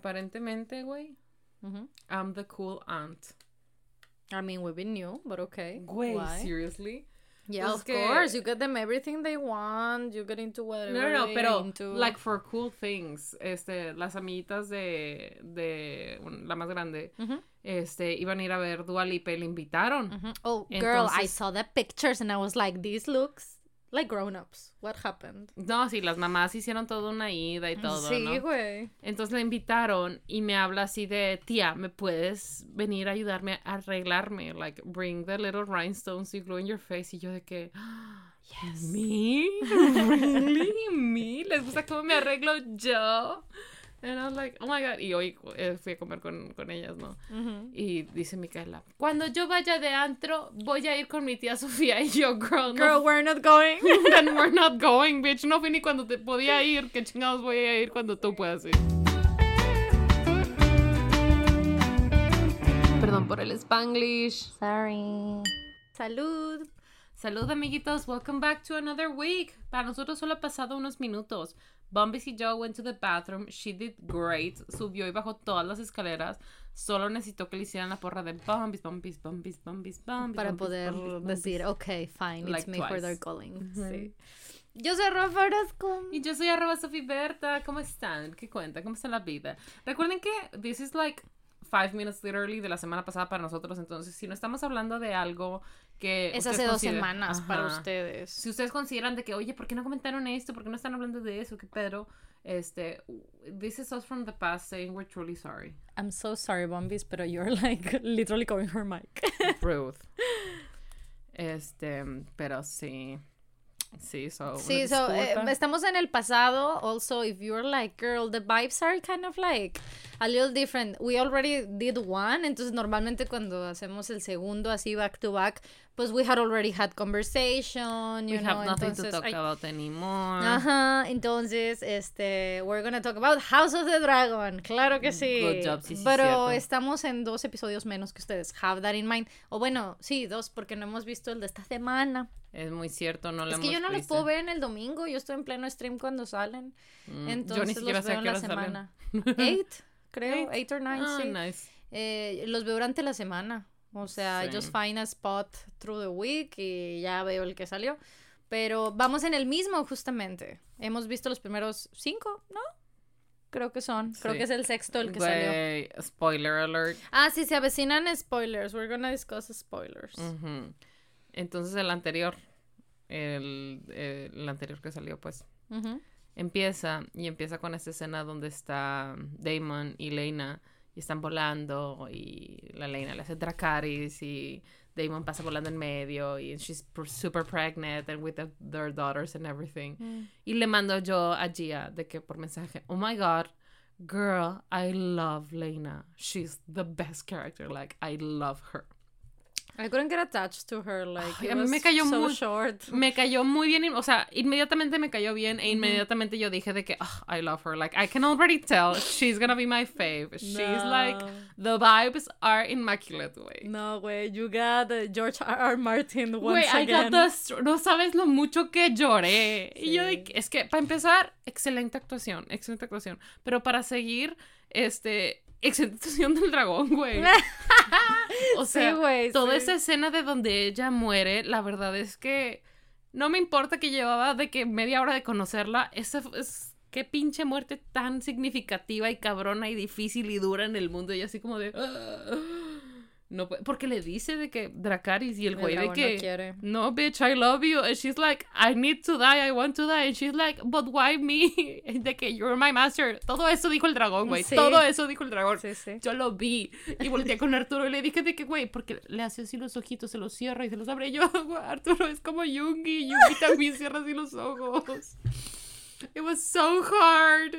aparentemente, güey. I'm the cool aunt. I mean, we been new, but okay. Güey, Why? seriously? Yeah, Pues of que- course. You get them everything they want. You get into whatever No, no, no, pero into. like for cool things, este, las amiguitas de, de la más grande, este, iban a ir a ver Dua Lipa y le invitaron. Oh, girl, I saw the pictures and I was like, this looks like grown-ups. What happened? No, sí, las mamás hicieron toda una ida y todo, sí, ¿no? güey. Entonces la invitaron y me habla así de, tía, ¿me puedes venir a ayudarme a arreglarme? Like, bring the little rhinestones you glue in your face. Y yo de que, Yes. ¿me? ¿Really? ¿Me? ¿Les gusta cómo me arreglo yo? And I was like, oh my God. Y hoy eh, fui a comer con, con ellas, ¿no? Y dice Micaela, cuando yo vaya de antro, voy a ir con mi tía Sofía. Y yo, girl, Girl, no, we're not going. then we're not going, bitch. No fui ni cuando te podía ir. ¿Qué chingados voy a ir cuando tú puedas ir? Perdón por el Spanglish. Sorry. Salud. Salud, amiguitos. Welcome back to another week. Para nosotros solo ha pasado unos minutos. Bumpy y yo went to the bathroom. She did great. Subió y bajó todas las escaleras. Solo necesitó que le hicieran la porra de Bumpis, Bumpis, Bumpis, Bumpis, Bumpis. Para poder decir, okay, fine, it's me for their calling. Ujú. Sí. Yo soy Rafa Orozco. Y yo soy arroba Sofi Berta. ¿Cómo están? ¿Qué cuenta? ¿Cómo está la vida? Recuerden que this is like five minutes literally de la semana pasada para nosotros. Entonces, si no estamos hablando de algo que. Es hace dos semanas para Ajá. ustedes. Si ustedes consideran de que, oye, ¿por qué no comentaron esto? ¿Por qué no están hablando de eso? ¿Qué pedo? Este, this is us from the past saying we're truly sorry. I'm so sorry, Bombis, pero you're like literally covering her mic. Ruth. Este, pero sí. Sí, so. Sí, so, eh, estamos en el pasado. Also, if you're like, girl, the vibes are kind of like a little different. We already did one, entonces normalmente cuando hacemos el segundo así back to back, pues we had already had conversation, you We know, have nothing entonces, to talk ay, about anymore. Ajá, entonces, este, we're gonna talk about House of the Dragon, claro que sí. Good job, sí, sí, Pero cierto. estamos en dos episodios menos que ustedes. Have that in mind. O bueno, sí, dos, porque no hemos visto el de esta semana. Es muy cierto, no lo Es que hemos yo no visto. puedo ver en el domingo, yo estoy en pleno stream cuando salen. Mm, Entonces yo ni siquiera los sé veo a en la hora salen. semana. Eight, creo, Eight. eight or nine, Ah, sí. nice. Eh, los veo durante la semana. O sea, I just find a spot through the week y ya veo el que salió. Pero vamos en el mismo, justamente. Hemos visto los primeros cinco, ¿no? Creo que son. Creo Sí. que es el sexto el que salió. Spoiler alert. Ah, sí, se avecinan spoilers. We're gonna discuss spoilers. Entonces el anterior, el, el anterior que salió, pues, empieza y empieza con esta escena donde está Damon y Lena y están volando y la Lena le hace Dracaris y Damon pasa volando en medio y she's super pregnant and with the- their daughters and everything. Mm. Y le mando yo a Gia de que por mensaje, oh my god, girl, I love Lena. She's the best character. Like, I love her. I couldn't get attached to her. Like, Ay, it a mí me was cayó so muy- short. Me cayó muy bien, o sea, inmediatamente me cayó bien e inmediatamente yo dije de que, "Ah, I love her. Like, I can already tell she's gonna be my fave. She's like, the vibes are immaculate, güey. No, güey, you got George R. R. Martin once Güey, I again. got the no sabes lo mucho que lloré. Y yo, que- es que, para empezar, excelente actuación, excelente actuación. Pero para seguir, este, actuación del dragón, güey. O Sí, sea, güey, toda sí. esa escena de donde ella muere, la verdad es que no me importa que llevaba de que media hora de conocerla, esa es qué pinche muerte tan significativa y cabrona y difícil y dura en el mundo y así como de "Ah". No porque le dice de que Dracaris y el güey de no que quiere. no bitch I love you and she's like I need to die I want to die and she's like but why me de que you're my master todo eso dijo el dragón güey Sí. todo eso dijo el dragón Sí, sí. yo lo vi y volteé con Arturo y le dije de que, güey, porque le hace así los ojitos, se los cierra y se los abre. Y yo, Arturo es como Yungi, Yungi también cierra así los ojos. It was so hard.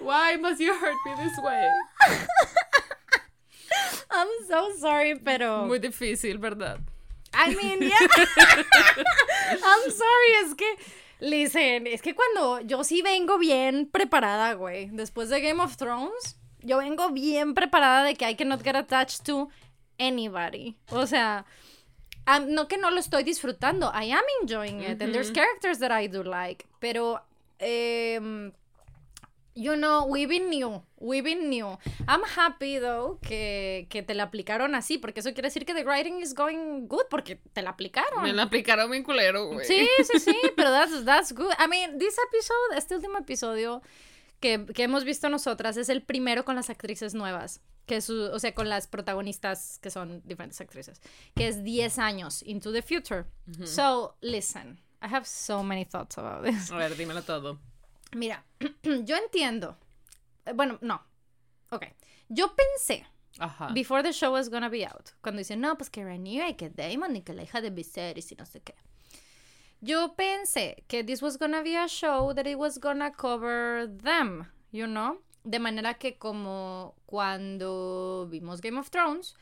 Why must you hurt me this way? I'm so sorry, pero. Muy difícil, ¿verdad? I mean, yeah. I'm sorry, es que. Listen, es que cuando yo sí vengo bien preparada, güey. Después de Game of Thrones, yo vengo bien preparada de que I cannot get attached to anybody. O sea, no que no lo estoy disfrutando. I am enjoying it. And there's characters that I do like. Pero. em, You know, we've been new. We've been new. I'm happy, though, que, que te la aplicaron así, porque eso quiere decir que the writing is going good, porque te la aplicaron. Me la aplicaron bien culero, güey. Sí, sí, sí, pero that's, that's good. I mean, this episode, este último episodio que, que hemos visto nosotras, es el primero con las actrices nuevas. Que es, o sea, con las protagonistas que son diferentes actrices. Que es 10 años into the future. So, listen. I have so many thoughts about this. A ver, dímelo todo. Mira, yo entiendo. Eh, Bueno, no. Ok. Yo pensé, Ajá. before the show was gonna be out, cuando dicen, no, pues que Rhaenyra y que Damon y que la hija de Viserys y no sé qué. Yo pensé que this was gonna be a show that it was gonna cover them, you know? De manera que como cuando vimos Game of Thrones,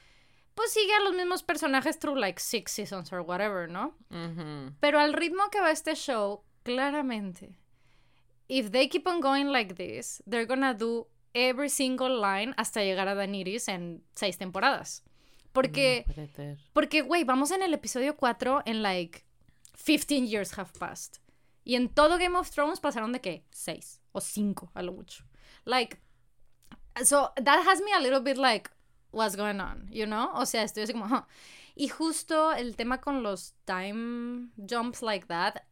pues sigue a los mismos personajes through like six seasons or whatever, ¿no? Ujú. Pero al ritmo que va este show, claramente, if they keep on going like this, they're gonna do every single line hasta llegar a Daenerys en seis temporadas. Porque, No ser. porque, güey, vamos en el episodio 4 en like 15 years have passed. Y en todo Game of Thrones pasaron de qué? Seis o cinco a lo mucho. Like, so that has me a little bit like, what's going on, you know? O sea, estoy así como, huh. Y justo el tema con los time jumps like that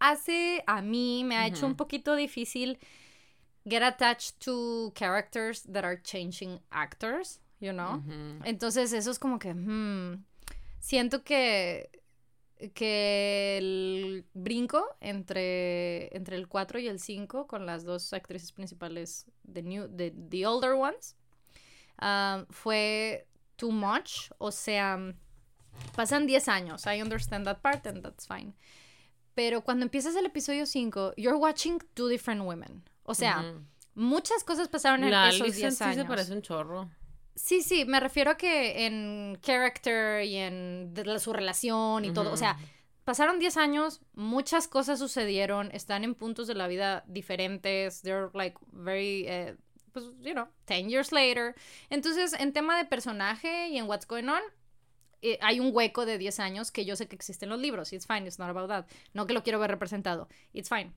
hace a mí, me ha hecho un poquito difícil get attached to characters that are changing actors, you know? Entonces eso es como que, hmm, siento que, que el brinco entre, entre el 4 y el 5 con las dos actrices principales de, new, de The Older Ones um, fue too much. O sea, pasan 10 años. I understand that part and that's fine. Pero cuando empiezas el episodio 5, you're watching two different women. O sea, muchas cosas pasaron en La esos Alicent 10 sí años. se parece un chorro. Sí, sí, me refiero a que en character y en de la- su relación y todo, o sea, pasaron 10 años, muchas cosas sucedieron, están en puntos de la vida diferentes, they're like very, eh, pues, you know, 10 years later. Entonces, en tema de personaje y en what's going on, eh, hay un hueco de 10 años que yo sé que existe en los libros, it's fine, it's not about that, no que lo quiero ver representado, it's fine.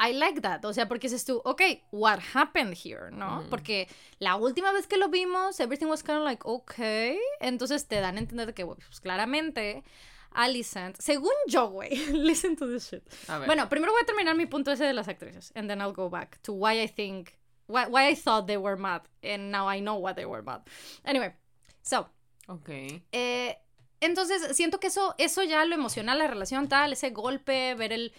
I like that, o sea, porque dices tú, ok, what happened here, ¿no? Porque la última vez que lo vimos, everything was kind of like, ok, entonces te dan a entender que, pues claramente, Alicent, según yo, güey, listen to this shit. Bueno, primero voy a terminar mi punto ese de las actrices, and then I'll go back to why I think, why, why I thought they were mad, and now I know why they were mad. Anyway, so, Ok. eh, entonces, siento que eso, eso ya lo emociona la relación tal, ese golpe, ver el,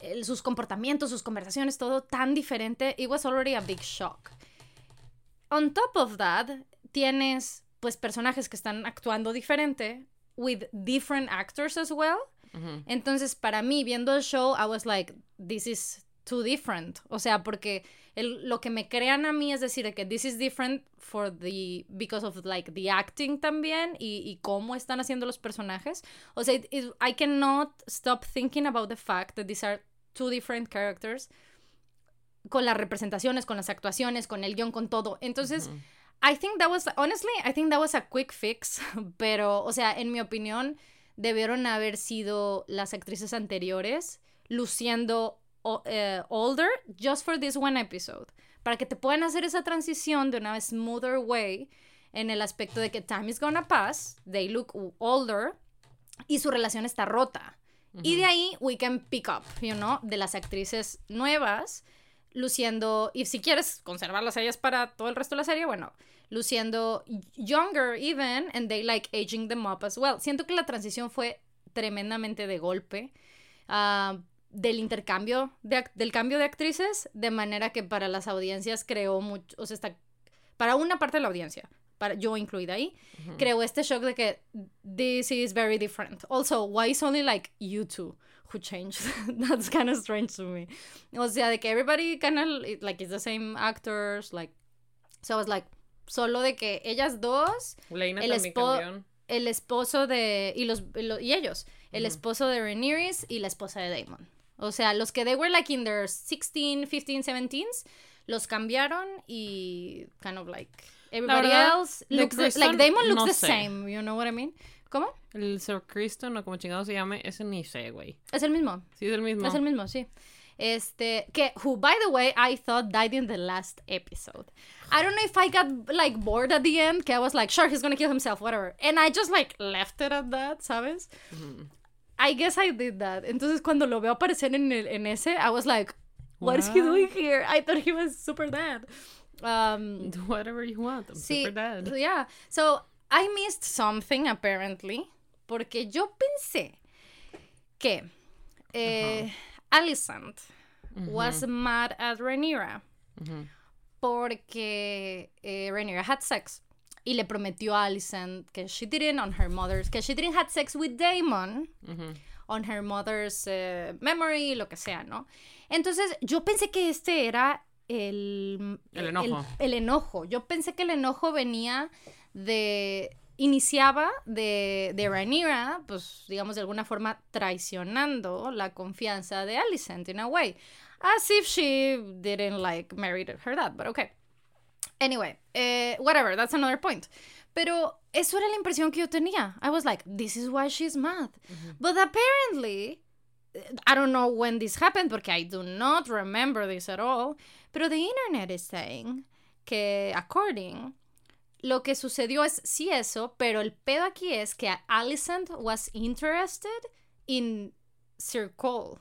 el- sus comportamientos, sus conversaciones, todo tan diferente. It was already a big shock. On top of that, tienes pues personajes que están actuando diferente, with different actors as well. Entonces, para mí, viendo el show, I was like, this is too different. O sea, porque el- lo que me crean a mí es decir que this is different for the, because of like the acting también y, y cómo están haciendo los personajes. O sea, it- it- I cannot stop thinking about the fact that these are two different characters con las representaciones, con las actuaciones, con el guion, con todo. Entonces. I think that was, honestly, I think that was a quick fix, pero, o sea, en mi opinión, debieron haber sido las actrices anteriores luciendo o- eh, older just for this one episode, para que te puedan hacer esa transición de una smoother way en el aspecto de que time is gonna pass, they look older y su relación está rota. Y de ahí we can pick up, you know, de las actrices nuevas luciendo, y si quieres conservarlas a ellas para todo el resto de la serie, bueno, luciendo younger even, and they like aging them up as well. Siento que la transición fue tremendamente de golpe ah, del intercambio, de, del cambio de actrices, de manera que para las audiencias creó mucho, o sea, está, para una parte de la audiencia, para, yo incluida ahí, creó este shock de que this is very different. Also, why is only like you two who changed? That's kind of strange to me. O sea, de que everybody kind of like is the same actors, like so I was like solo de que ellas dos, el también espo- cambió. el esposo de y los y lo- y ellos, el esposo de Rhaenyra y la esposa de Daemon. O sea, los que they were like in their 16, 15, 17s, los cambiaron y kind of like everybody verdad, else looks the- like Daemon looks no the sé. same, you know what I mean? ¿Cómo? El Sir Kristen o como chingado se llame, ese ni sé, güey. Es el mismo. Sí, es el mismo. Es el mismo, sí. Este, que, who, by the way, I thought died in the last episode. I don't know if I got, like, bored at the end, que I was like, sure, he's gonna kill himself, whatever. And I just, like, left it at that, ¿sabes? I guess I did that. Entonces, cuando lo veo aparecer en, el, en ese, I was like, what is he doing here? I thought he was super dead. Um, Do whatever you want. I'm Sí, super dead. yeah. So, I missed something apparently, porque yo pensé que eh, Alicent was mad at Rhaenyra porque eh, Rhaenyra had sex y le prometió a Alicent que she didn't on her mother's, que she didn't had sex with Damon on her mother's eh, memory, lo que sea, ¿no? Entonces, yo pensé que este era el... El enojo. El, enojo. Yo pensé que el enojo venía de... Iniciaba de, de Rhaenyra, pues, digamos, de alguna forma traicionando la confianza de Alicent, in a way. As if she didn't, like, marry her dad, but okay. Anyway, eh, whatever, that's another point. Pero eso era la impresión que yo tenía. I was like, this is why she's mad. But apparently, I don't know when this happened porque I do not remember this at all. Pero the internet is saying que, according, lo que sucedió es sí eso, pero el pedo aquí es que Alicent was interested in Sir Cole.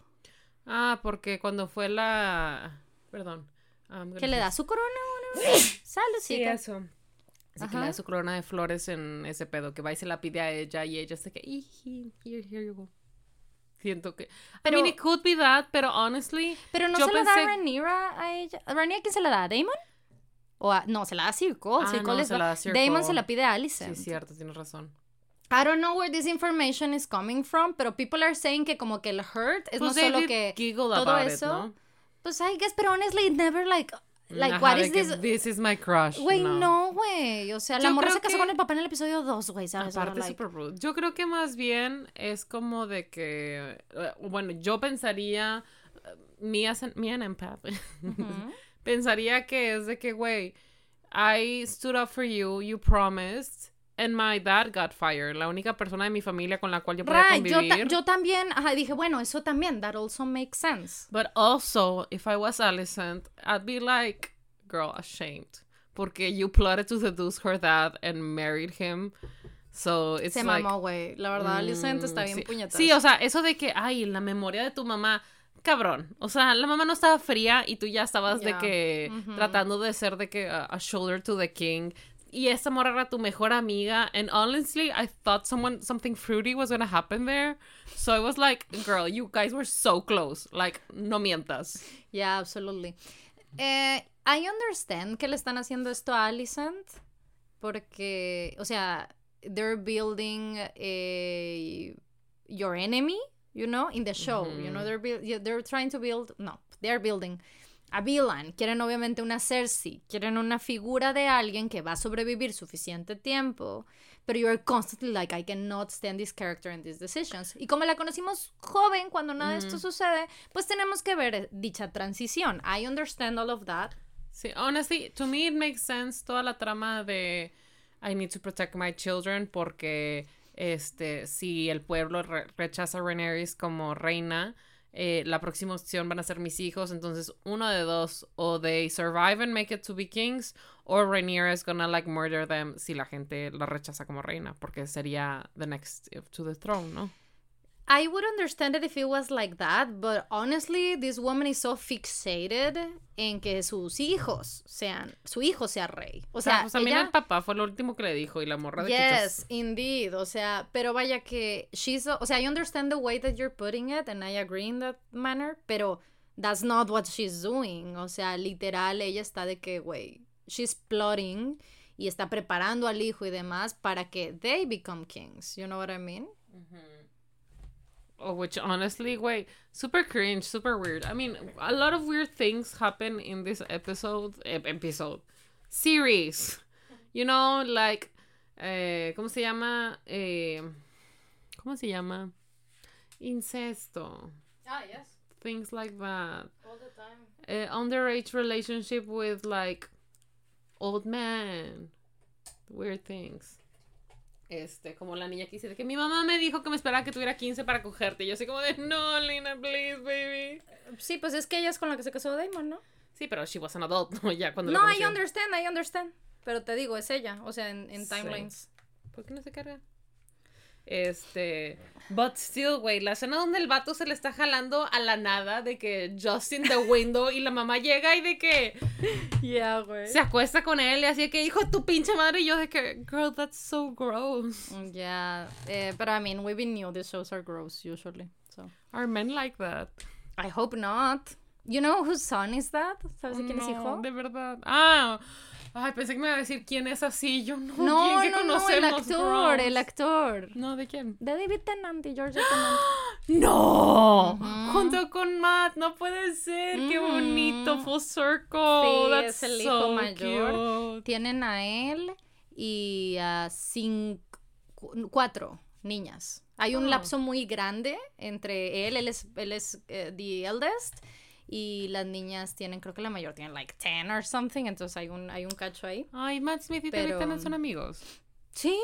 Ah, porque cuando fue la... Perdón. Que le da su corona. Salud, Sí, eso. Así que le Ajá. da su corona de flores en ese pedo, que va y se la pide a ella y ella se que, "Iji, here, here you go. Siento que... Pero- I mean, it could be that, pero honestly... Pero no yo se la da pensé- Rhaenyra a ella. ¿A ¿Rhaenyra quién se la da? ¿A Damon? O a- no, se la da Cole. Ah, no, se la da Sir Damon se la pide a Sí, Alicent. es cierto, tienes razón. I don't know where this information is coming from, pero people are saying que como que el hurt es Pues no solo que todo it, eso. ¿no? Pues I guess, pero honestly, it never like, like what is this? This is my crush. Güey, no, güey. O sea, la Yo morra se casó que- con el papá en el episodio 2, güey, ¿sabes? Aparte, like- super rude. Yo creo que más bien es como de que. eh, Bueno, yo pensaría. an, me an empath. Pensaría que es de que, güey, I stood up for you, you promised, and my dad got fired. La única persona de mi familia con la cual yo podía Right, yo, ta- convivir. yo también, ajá, dije, bueno, eso también, that also makes sense. But also, if I was Alicent, I'd be like, girl, ashamed. Porque you plotted to seduce her dad and married him. So it's Se like. mamó, güey. La verdad, Alicent Mm, está bien sí. Sí, o sea, eso de que, ay, la memoria de tu mamá, cabrón. O sea, la mamá no estaba fría y tú ya estabas de que tratando de ser de que a shoulder to the king. Y esa morra era tu mejor amiga. And honestly, I thought someone something fruity was gonna happen there. So I was like, girl, you guys were so close. Like, no mientas. Yeah, absolutely. Eh, I understand que le están haciendo esto a Alicent porque, o sea, they're building a, your enemy, you know, in the show, you know, they're buil- yeah, they're trying to build, no, they're building a villain, quieren obviamente una Cersei, quieren una figura de alguien que va a sobrevivir suficiente tiempo, pero you're constantly like, I cannot stand this character and these decisions. Y como la conocimos joven cuando nada de esto sucede, pues tenemos que ver eh, dicha transición. I understand all of that. Sí, honestly, to me it makes sense toda la trama de I need to protect my children porque este si el pueblo re- rechaza a Rhaenyra como reina, eh, la próxima opción van a ser mis hijos, entonces uno de dos o they survive and make it to be kings or Rhaenyra is gonna like murder them si la gente la rechaza como reina, porque sería the next to the throne, ¿no? I would understand it if it was like that, but honestly, this woman is so fixated en que sus hijos sean, su hijo sea rey. O O sea, pues ella- el papá fue lo último que le dijo y la morra de que Yes, indeed. O sea, pero vaya que she's, o sea, I understand the way that you're putting it and I agree in that manner, pero that's not what she's doing. O sea, literal, ella está de que, güey, she's plotting y está preparando al hijo y demás para que they become kings. You know what I mean? Oh, which honestly, wait, super cringe, super weird. I mean, a lot of weird things happen in this episode, episode, series. You know, like, eh, ¿cómo se llama? Eh, ¿Cómo se llama? Incesto. Ah, yes. Things like that. All the time. Eh, underage relationship with like old man. Weird things. Este, como la niña que dice de que mi mamá me dijo que me esperaba que tuviera 15 para cogerte. Y yo así como de, no, Lina, please, baby. Sí, pues es que ella es con la que se casó Damon, ¿no? Sí, pero she was an adult, ¿no? Ya cuando No, I understand, I understand. Pero te digo, es ella, o sea, en, en Sí. timelines. ¿Por qué no se carga? Este, but still, güey, la escena donde el vato se le está jalando a la nada de que Justin the window y la mamá llega y de que Yeah, güey. se acuesta con él y así de que hijo de tu pinche madre y yo de que girl that's so gross. Yeah, eh, but I mean, we been knew these shows are gross usually, so. Are men like that? I hope not. You know whose son is that? ¿Sabes de quién es No, hijo? De verdad. Ah, ay, pensé que me iba a decir quién es así. Yo no. No, ¿quién que no, no, el actor, gross? el actor. No, ¿de quién? De David Tennant y Georgia Tennant. No, junto con Matt, no puede ser, qué bonito, full circle. Sí, That's es el hijo so mayor. cute. Tienen a él y a cinco, cuatro niñas. Hay un Oh. lapso muy grande entre él, él es, él es eh, the eldest, y las niñas tienen, creo que la mayor tiene like 10 or something, entonces hay un, hay un cacho ahí. Ay, Matt Smith y David Pero- Tennant son amigos. Sí,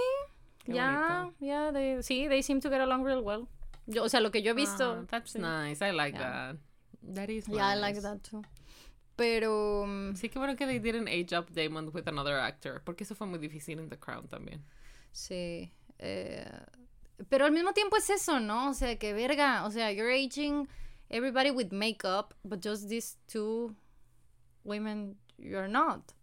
ya, bonito. ya, they- sí, they seem to get along real well. Yo, o sea, lo que yo he visto. Ah, that's sí. nice, I like Yeah. that. That is Yeah, I nice. like that too. Pero mm, Sí, qué bueno que they didn't age up Damon with another actor, porque eso fue muy difícil en The Crown también. Sí. eh, pero al mismo tiempo es eso, ¿no? O sea, que verga. O sea, you're aging everybody with makeup, but just these two women, you're not.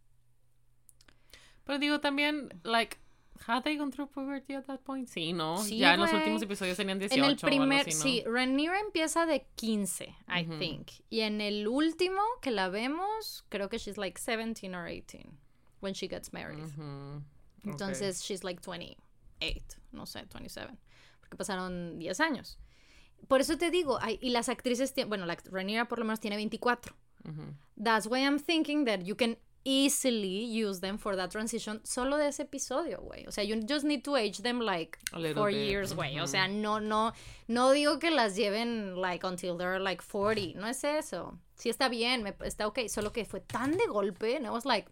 Pero digo también, like, had they gone through puberty at that point? Sí, ¿no? Sí, ya en los últimos episodios tenían 18 en el primer, así, ¿no? sí, Rhaenyra empieza de 15, I Ujú. think. Y en el último que la vemos, creo que she's like 17 or 18 when she gets married. Ujú. Ok. Entonces, she's like 28, no sé, 27, porque pasaron 10 años. Por eso te digo, hay- y las actrices, bueno, la Rhaenyra por lo menos tiene 24. Ujú. That's why I'm thinking that you can easily use them for that transition solo de ese episodio, güey. O sea, you just need to age them like four bit, years, güey. O ujú. sea, no, no, no digo que las lleven like until they're like 40. No es eso. Sí está bien, me- está ok. Solo que fue tan de golpe, and I was like,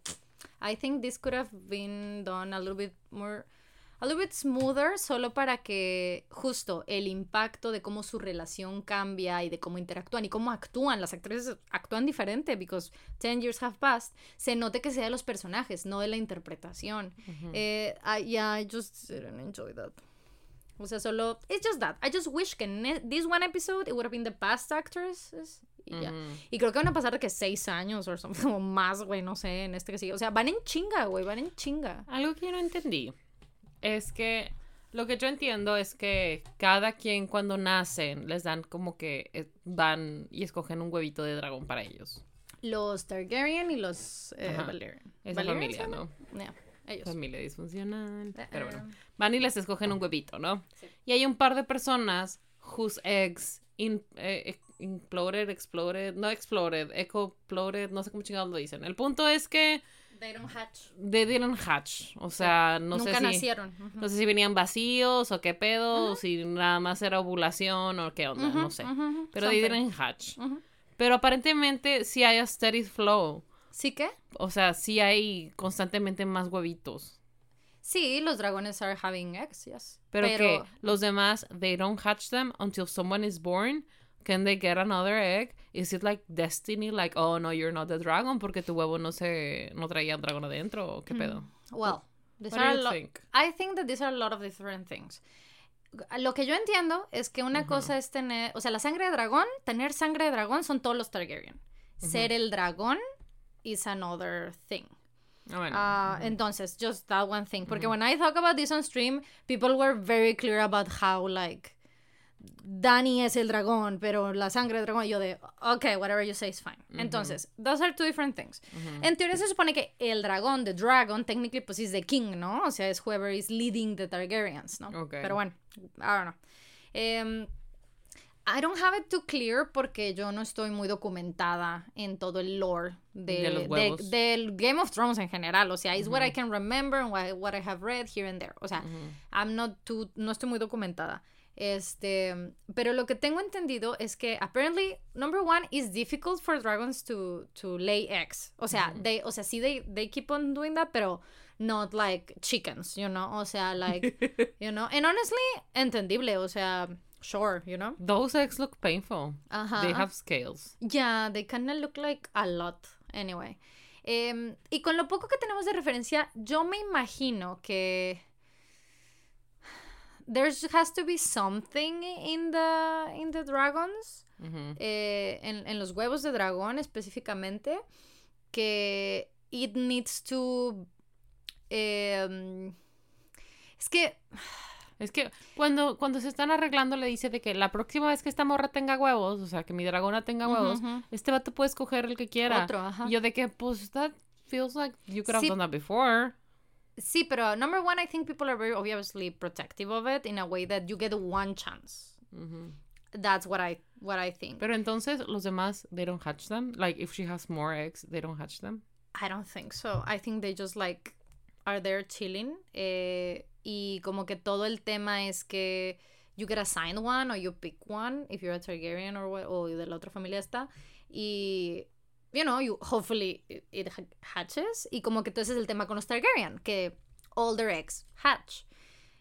I think this could have been done a little bit more, a little bit smoother, solo para que justo el impacto de cómo su relación cambia y de cómo interactúan y cómo actúan. Las actrices actúan diferente because 10 years have passed. Se note que sea de los personajes, no de la interpretación. Ujú. Eh, I, yeah, I just didn't enjoy that. O sea, solo. It's just that. I just wish que en e- this one episode it would have been the past actors. Y ya. Ujú. Y creo que van a pasar de que seis años o something, o más, güey, no sé, en este que sigue. O sea, van en chinga, güey, van en chinga. Algo que yo no entendí es que lo que yo entiendo es que cada quien cuando nacen les dan como que eh, van y escogen un huevito de dragón para ellos. Los Targaryen y los eh. Valerian. Esa ¿Valerian familia, ¿no? Yeah, ellos. Familia disfuncional. Eh, Pero bueno. eh. Van y les escogen un huevito, ¿no? Sí. Y hay un par de personas whose eggs in, eh, imploded, exploded, no exploded, ecoploded, no sé cómo chingados lo dicen. El punto es que They don't hatch. they didn't hatch. O sea, no Nunca sé si... nacieron. No sé si venían vacíos o qué pedo, o si nada más era ovulación o qué onda, no sé. Pero they didn't hatch. Pero aparentemente sí hay a steady flow. ¿Sí qué? O sea, sí hay constantemente más huevitos. Sí, los dragones are having eggs, yes. Pero, que los demás, they don't hatch them until someone is born. Can they get another egg? Is it like destiny? Like, oh no, you're not the dragon porque tu huevo no se no traía un dragón adentro qué pedo? Well, these What are you think? I think that these are a lot of different things. Lo que yo entiendo es que una cosa es tener, o sea, la sangre de dragón, tener sangre de dragón son todos los Targaryen. Ser el dragón is another thing. Ah, bueno. Ah, Entonces, just that one thing. Porque when I talk about this on stream, people were very clear about how, like, Dani es el dragón, pero la sangre de dragón, y yo de, okay, whatever you say is fine. Entonces, those are two different things. En teoría se supone que el dragón, the dragon, technically, pues es the king, ¿no? O sea, es whoever is leading the Targaryens, ¿no? Ok. Pero bueno, I don't know. Em, I don't have it too clear porque yo no estoy muy documentada en todo el lore de, De de- del Game of Thrones en general. O sea, it's what I can remember and what, what I have read here and there. O sea, I'm not too, no estoy muy documentada. Este, pero lo que tengo entendido es que apparently number one is difficult for dragons to to lay eggs. O sea, they o sea, sí they they keep on doing that, pero not like chickens, you know? O sea, like, you know, and honestly, entendible, o sea, sure, you know? Those eggs look painful. Ajá. They have scales. Yeah, they kind of look like a lot. Anyway. Em, y con lo poco que tenemos de referencia, yo me imagino que there has to be something in the in the dragons, eh, en, en los huevos de dragón específicamente, que it needs to em, es que Es que cuando, cuando se están arreglando le dice de que la próxima vez que esta morra tenga huevos, o sea, que mi dragona tenga huevos, ujú. este vato puede escoger el que quiera. Otro, ajá. Y yo de que, pues, that feels like you could have Sí. done that before. Sí, pero number one, I think people are very obviously protective of it in a way that you get one chance. That's what I what I think. Pero entonces, los demás, they don't hatch them? Like, if she has more eggs, they don't hatch them? I don't think so. I think they just like are there chilling. Eh, y como que todo el tema es que you get assigned one or you pick one if you're a Targaryen or what, o de la otra familia está. Y, you know, you hopefully it, it ha- hatches. Y como que entonces el tema con los Targaryen, que all their eggs hatch.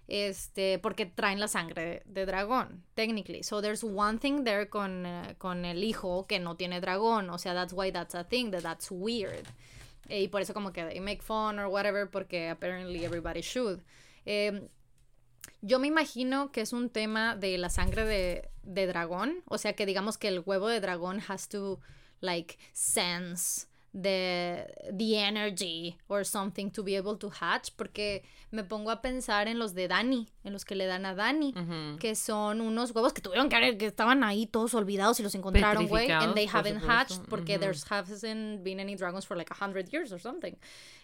Este, porque traen la sangre de dragón, technically. So there's one thing there con, eh, con el hijo que no tiene dragón. O sea, that's why that's a thing, that that's weird. Eh, y por eso como que they make fun or whatever, porque apparently everybody should. Eh, yo me imagino que es un tema de la sangre de, de dragón. O sea, que digamos que el huevo de dragón has to, like, sense the, the energy or something to be able to hatch. Porque me pongo a pensar en los de Dani, en los que le dan a Dani. Que son unos huevos que tuvieron que, que estaban ahí todos olvidados y los encontraron, güey. And they haven't hatched porque Ujú. there's hasn't been any dragons for like a hundred years or something.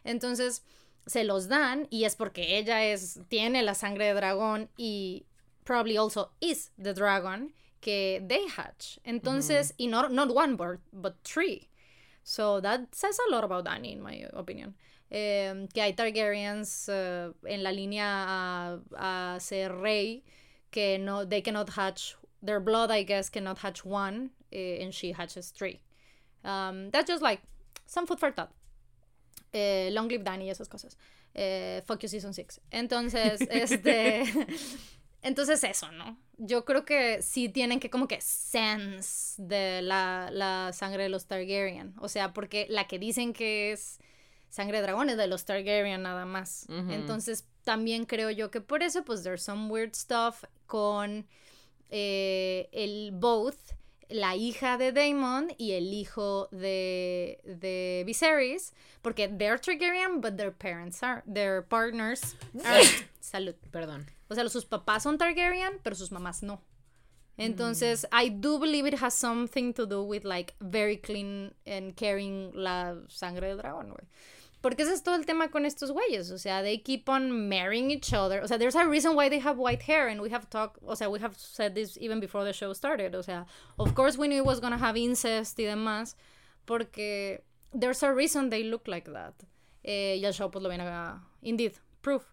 Entonces, se los dan y es porque ella es, tiene la sangre de dragón y probably also is the dragon que they hatch. Entonces, y not, not one bird, but three. So that says a lot about Dany, in my opinion. Eh, que hay Targaryens eh, en la línea a, a ser rey que no, they cannot hatch, their blood, I guess, cannot hatch one, eh, and she hatches three. Um, that's just like some food for thought. Eh, long live Dany y esas cosas. Eh, fuck you season 6. Entonces, este. Entonces, eso, ¿no? Yo creo que sí tienen que, como que, sense de la, la sangre de los Targaryen. O sea, porque la que dicen que es sangre de dragón es de los Targaryen nada más. Entonces, también creo yo que por eso, pues, there's some weird stuff con eh, el both la hija de Daemon y el hijo de, de Viserys, porque they're Targaryen, but their parents are, their partners are, salud, Perdón. o sea, sus papás son Targaryen, pero sus mamás no. Entonces, I do believe it has something to do with like very clean and caring la sangre del dragón, güey. Porque ese es todo el tema con estos güeyes. O sea, they keep on marrying each other. O sea, there's a reason why they have white hair. And we have talked, o sea, we have said this even before the show started. O sea, of course we knew it was gonna have incest y demás. Porque there's a reason they look like that. Eh, y el show pues lo viene a... Indeed, proof.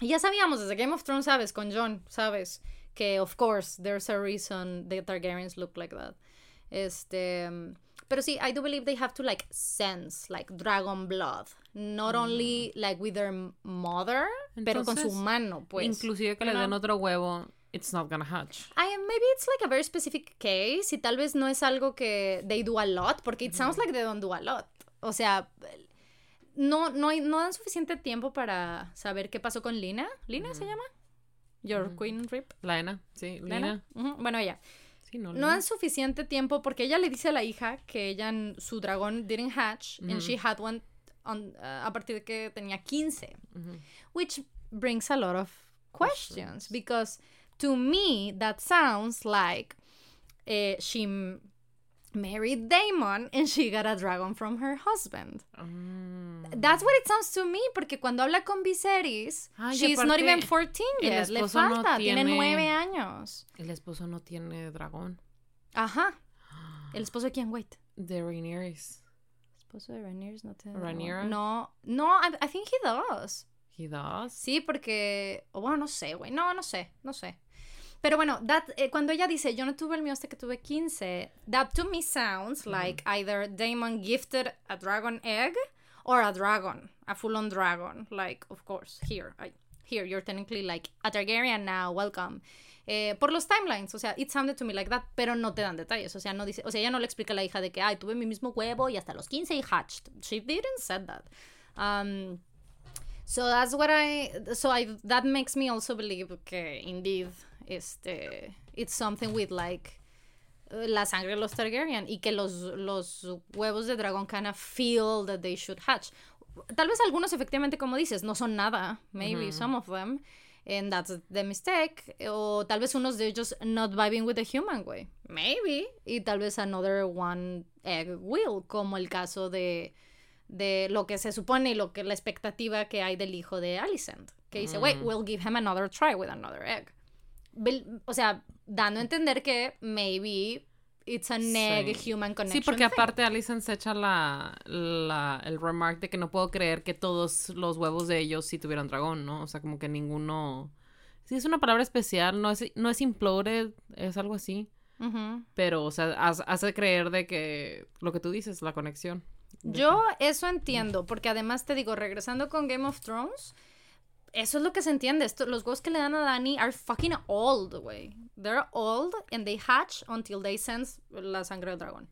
Y ya sabíamos desde Game of Thrones, ¿sabes? Con Jon, ¿sabes? Que, of course, there's a reason the Targaryens look like that. Este. Pero sí, I do believe they have to, like, sense, like, dragon blood. Not only, like, with their mother, pero con su Entonces, mano, pues. Inclusive que le den otro huevo, it's not gonna hatch. I, maybe it's like a very specific case y tal vez no es algo que they do a lot, porque it sounds like they don't do a lot. O sea, no, no, no dan suficiente tiempo para saber qué pasó con Lina. ¿Lina se llama? Your Queen Rip. Lena, sí, Lena. Lena. Ujú, Bueno, ella. Sí, no, No dan suficiente tiempo porque ella le dice a la hija que ella, su dragón didn't hatch and she had one on- uh, a partir de que tenía 15. Ujú. Which brings a lot of questions because to me that sounds like eh, she married Damon and she got a dragon from her husband. Mm. That's what it sounds to me porque cuando habla con Viserys, y she's not even 14 el yet, le no falta, tiene tiene- nueve años. El esposo no tiene dragón. Ajá. ¿El esposo de quién? Wait. De Rhaenyra. ¿Esposo de Rhaenyra no tiene Rhaenyra? No, no, I, I think he does. He does. Sí, porque. Bueno, no sé, güey. No, no sé, no sé. Pero bueno, that, eh, cuando ella dice, yo no tuve el mío hasta que tuve 15, that to me sounds like either Damon gifted a dragon egg or a dragon, a full-on dragon. Like, of course, here, I, here, you're technically like a Targaryen now, welcome. Eh, por los timelines, o sea, it sounded to me like that, pero no te dan detalles, o sea, no dice, o sea, ella no le explica a la hija de que, ay, tuve mi mismo huevo y hasta los 15 y hatched. She didn't said that. Um, so that's what I, so I, that makes me also believe que indeed, este, it's something with like, la sangre de los Targaryen y que los, los huevos de dragón kind of feel that they should hatch. Tal vez algunos efectivamente, como dices, no son nada, maybe some of them, and that's the mistake. O tal vez unos de ellos not vibing with the human way, maybe. Y tal vez another one egg will, como el caso de, de lo que se supone y lo que la expectativa que hay del hijo de Alicent, que dice, wait, we'll give him another try with another egg. O sea, dando a entender que maybe it's an egg Sí. human connection. Sí, porque aparte Alison se echa la, la, el remark de que no puedo creer que todos los huevos de ellos sí tuvieran dragón, ¿no? O sea, como que ninguno... Sí, es una palabra especial, no es, no es imploded, es algo así. Pero, o sea, hace creer de que lo que tú dices, la conexión. Yo eso entiendo, porque además te digo, regresando con Game of Thrones, eso es lo que se entiende. Esto, los huevos que le dan a Dani are fucking old, güey. They're old and they hatch until they sense la sangre del dragón.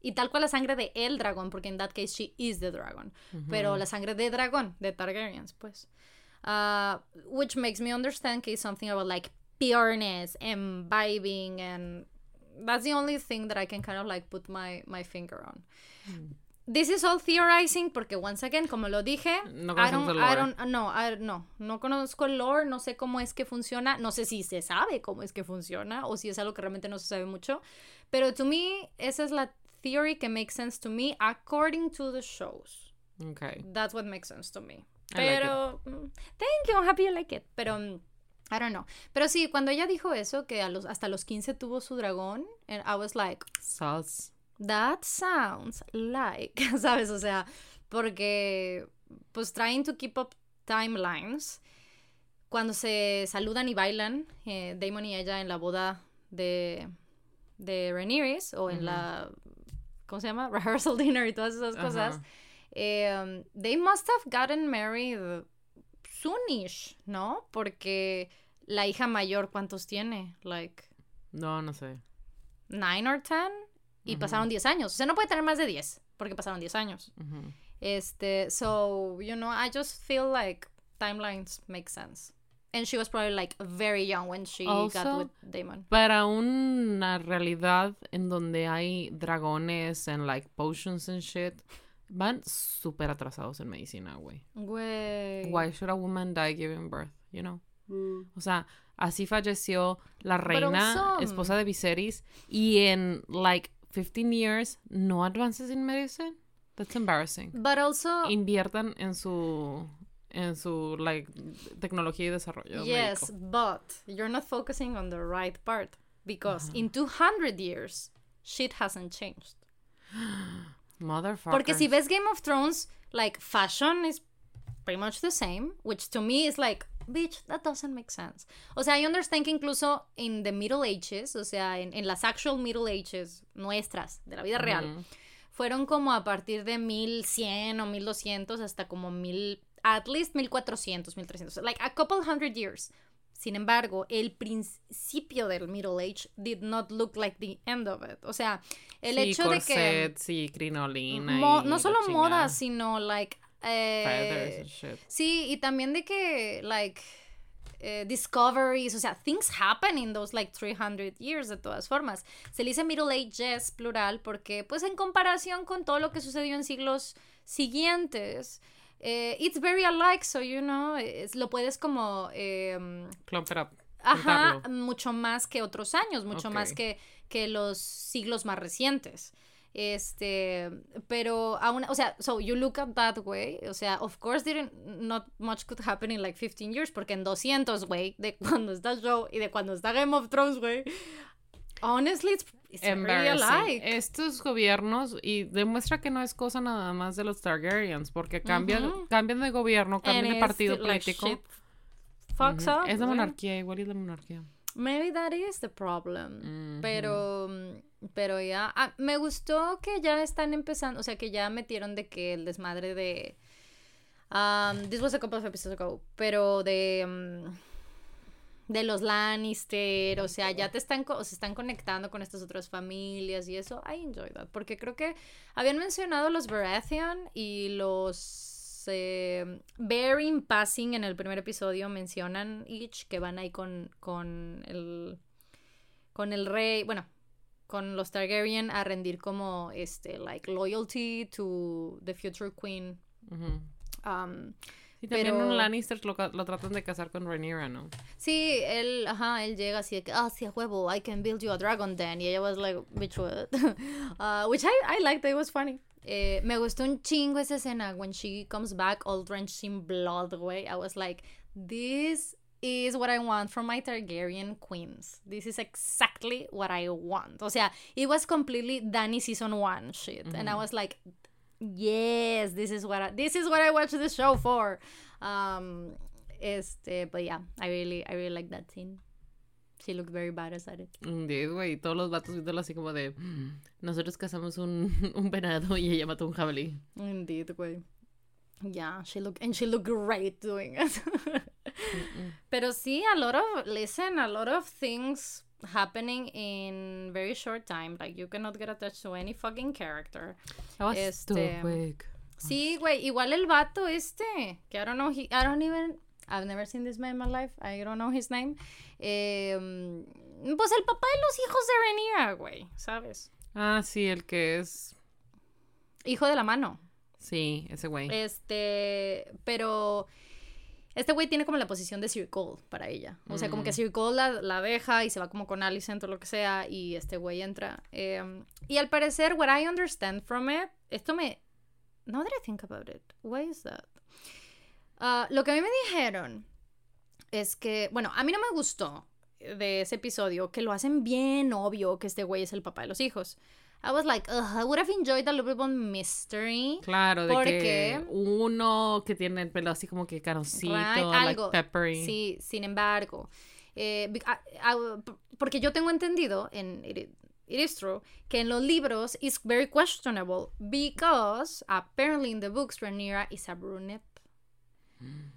Y tal cual la sangre de el dragón, porque en that case she is the dragon. Pero la sangre de dragón, de Targaryens, pues. Uh, which makes me understand que it's something about like pureness and vibing and that's the only thing that I can kind of like put my, my finger on. This is all theorizing porque once again, como lo dije, No I don't, el I don't, no, I- no, no conozco el lore, no sé cómo es que funciona, no sé si se sabe cómo es que funciona o si es algo que realmente no se sabe mucho, pero to me esa es la theory que makes sense to me according to the shows. Okay. That's what makes sense to me. Like Pero, mm, thank you, I'm happy you like it. Pero, mm, I don't know. Pero sí, cuando ella dijo eso, que a los, hasta los 15 tuvo su dragón, and I was like, Sus. That sounds like, ¿sabes? O sea, porque, pues, trying to keep up timelines, cuando se saludan y bailan, eh, Damon y ella en la boda de, de Rhaenyra, o en la, ¿cómo se llama? Rehearsal dinner y todas esas cosas, eh, they must have gotten married soonish, ¿no? Porque la hija mayor, ¿cuántos tiene? Like, No, no sé. nine or ten y pasaron 10 años. O sea, no puede tener más de 10 porque pasaron 10 años. Este, so, you know, I just feel like timelines make sense. And she was probably like very young when she got with Damon. Para una realidad en donde hay dragones and like potions and shit, van súper atrasados en medicina, güey. Güey. Why should a woman die giving birth, you know? O sea, así falleció la reina, esposa de Viserys, y en like 15 years no advances in medicine. That's embarrassing. But also, Inviertan en su en su like tecnología y desarrollo yes, médico. but you're not focusing on the right part because in 200 years, shit hasn't changed. Motherfucker. Porque si ves Game of Thrones, like fashion is pretty much the same, which to me is like, bitch, that doesn't make sense. O sea, I understand que incluso in the Middle Ages, o sea, en, en las actual Middle Ages nuestras, de la vida real, fueron como a partir de 1100 o 1200 hasta como 1000, at least 1400, 1300, like a couple hundred years. Sin embargo, el principio del Middle Age did not look like the end of it. O sea, el sí, hecho de que sí, crinolina y no solo moda, sino like Feathers eh, and shit. sí, y también de que like eh, discoveries, o sea, things happen in those like 300 years de todas formas. Se le dice Middle Ages plural porque pues en comparación con todo lo que sucedió en siglos siguientes, eh, it's very alike, so you know, es- lo puedes como Clump it up. Ajá, mucho más que otros años, mucho más que, que los siglos más recientes. Este, pero aún, o sea, so you look at that way, o sea, of course didn't, not much could happen in like 15 years, porque en 200, güey, de cuando está show y de cuando está Game of Thrones, güey, honestly, it's, it's very Embarrassing. alike. Estos gobiernos, y demuestra que no es cosa nada más de los Targaryens, porque cambian, cambian de gobierno, cambian And de partido like, político. shit fucks up, Es la monarquía, igual es la monarquía. Maybe that is the problem. Pero, pero ya, ah, me gustó que ya están empezando, o sea, que ya metieron de que el desmadre de, um, this was a couple of episodes ago, pero de, um, de los Lannister, o sea, ya te están, co- se están conectando con estas otras familias y eso, I enjoy that, porque creo que habían mencionado los Baratheon y los eh, Bearing Passing en el primer episodio mencionan each que van ahí con, con el con el rey, bueno, con los Targaryen a rendir como este like loyalty to the future queen. Um, Y también Pero- un Lannister lo, lo tratan de casar con Rhaenyra, ¿no? sí, él, ajá, él llega así de que, ah, sí, a huevo, I can build you a dragon den. Y ella was like, bitch, what? uh, which I, I liked, it was funny. Eh, me gustó un chingo esa escena when she comes back all drenched in blood, güey. I was like, this is what I want from my Targaryen queens. This is exactly what I want. O sea, it was completely Danny season one shit. And I was like, yes, this is what I, this is what I watched the show for. Um, este, but yeah, I really, I really like that scene. She looked very badass at it. Indeed, güey. y Todos los vatos viéndolo así como de... "Mm, Nosotros cazamos un, un venado y ella mató un jabalí. Indeed, güey. Yeah, she looked and she looked great doing it. Pero sí, a lot of listen, a lot of things happening in very short time. Like you cannot get attached to any fucking character. That was Este, too quick. Sí, güey, igual el vato este, que I don't know, he, I don't even, I've never seen this man in my life, I don't know his name. Eh, pues el papá de los hijos de Rhaenyra, güey, ¿sabes? Ah, sí, el que es... Hijo de la mano. Sí, ese güey. Este, pero este güey tiene como la posición de Sir Cole para ella. O sea, como que Mm. Sir Cole la, la deja y se va como con Alicent o lo que sea y este güey entra. Eh, y al parecer, what I understand from it, esto me... Now that I think about it, why is that? Ah, lo que a mí me dijeron es que, bueno, a mí no me gustó de ese episodio que lo hacen bien obvio que este güey es el papá de los hijos. I was like, Ugh, I would have enjoyed a little bit more mystery. Claro, de ¿Por que uno que tiene el pelo así como que carosito, Right, like algo. peppery. Sí, sin embargo, eh, be- ah, ah, p- porque yo tengo entendido, en it, i- it is true, que en los libros is very questionable because apparently in the books Rhaenyra is a brunette.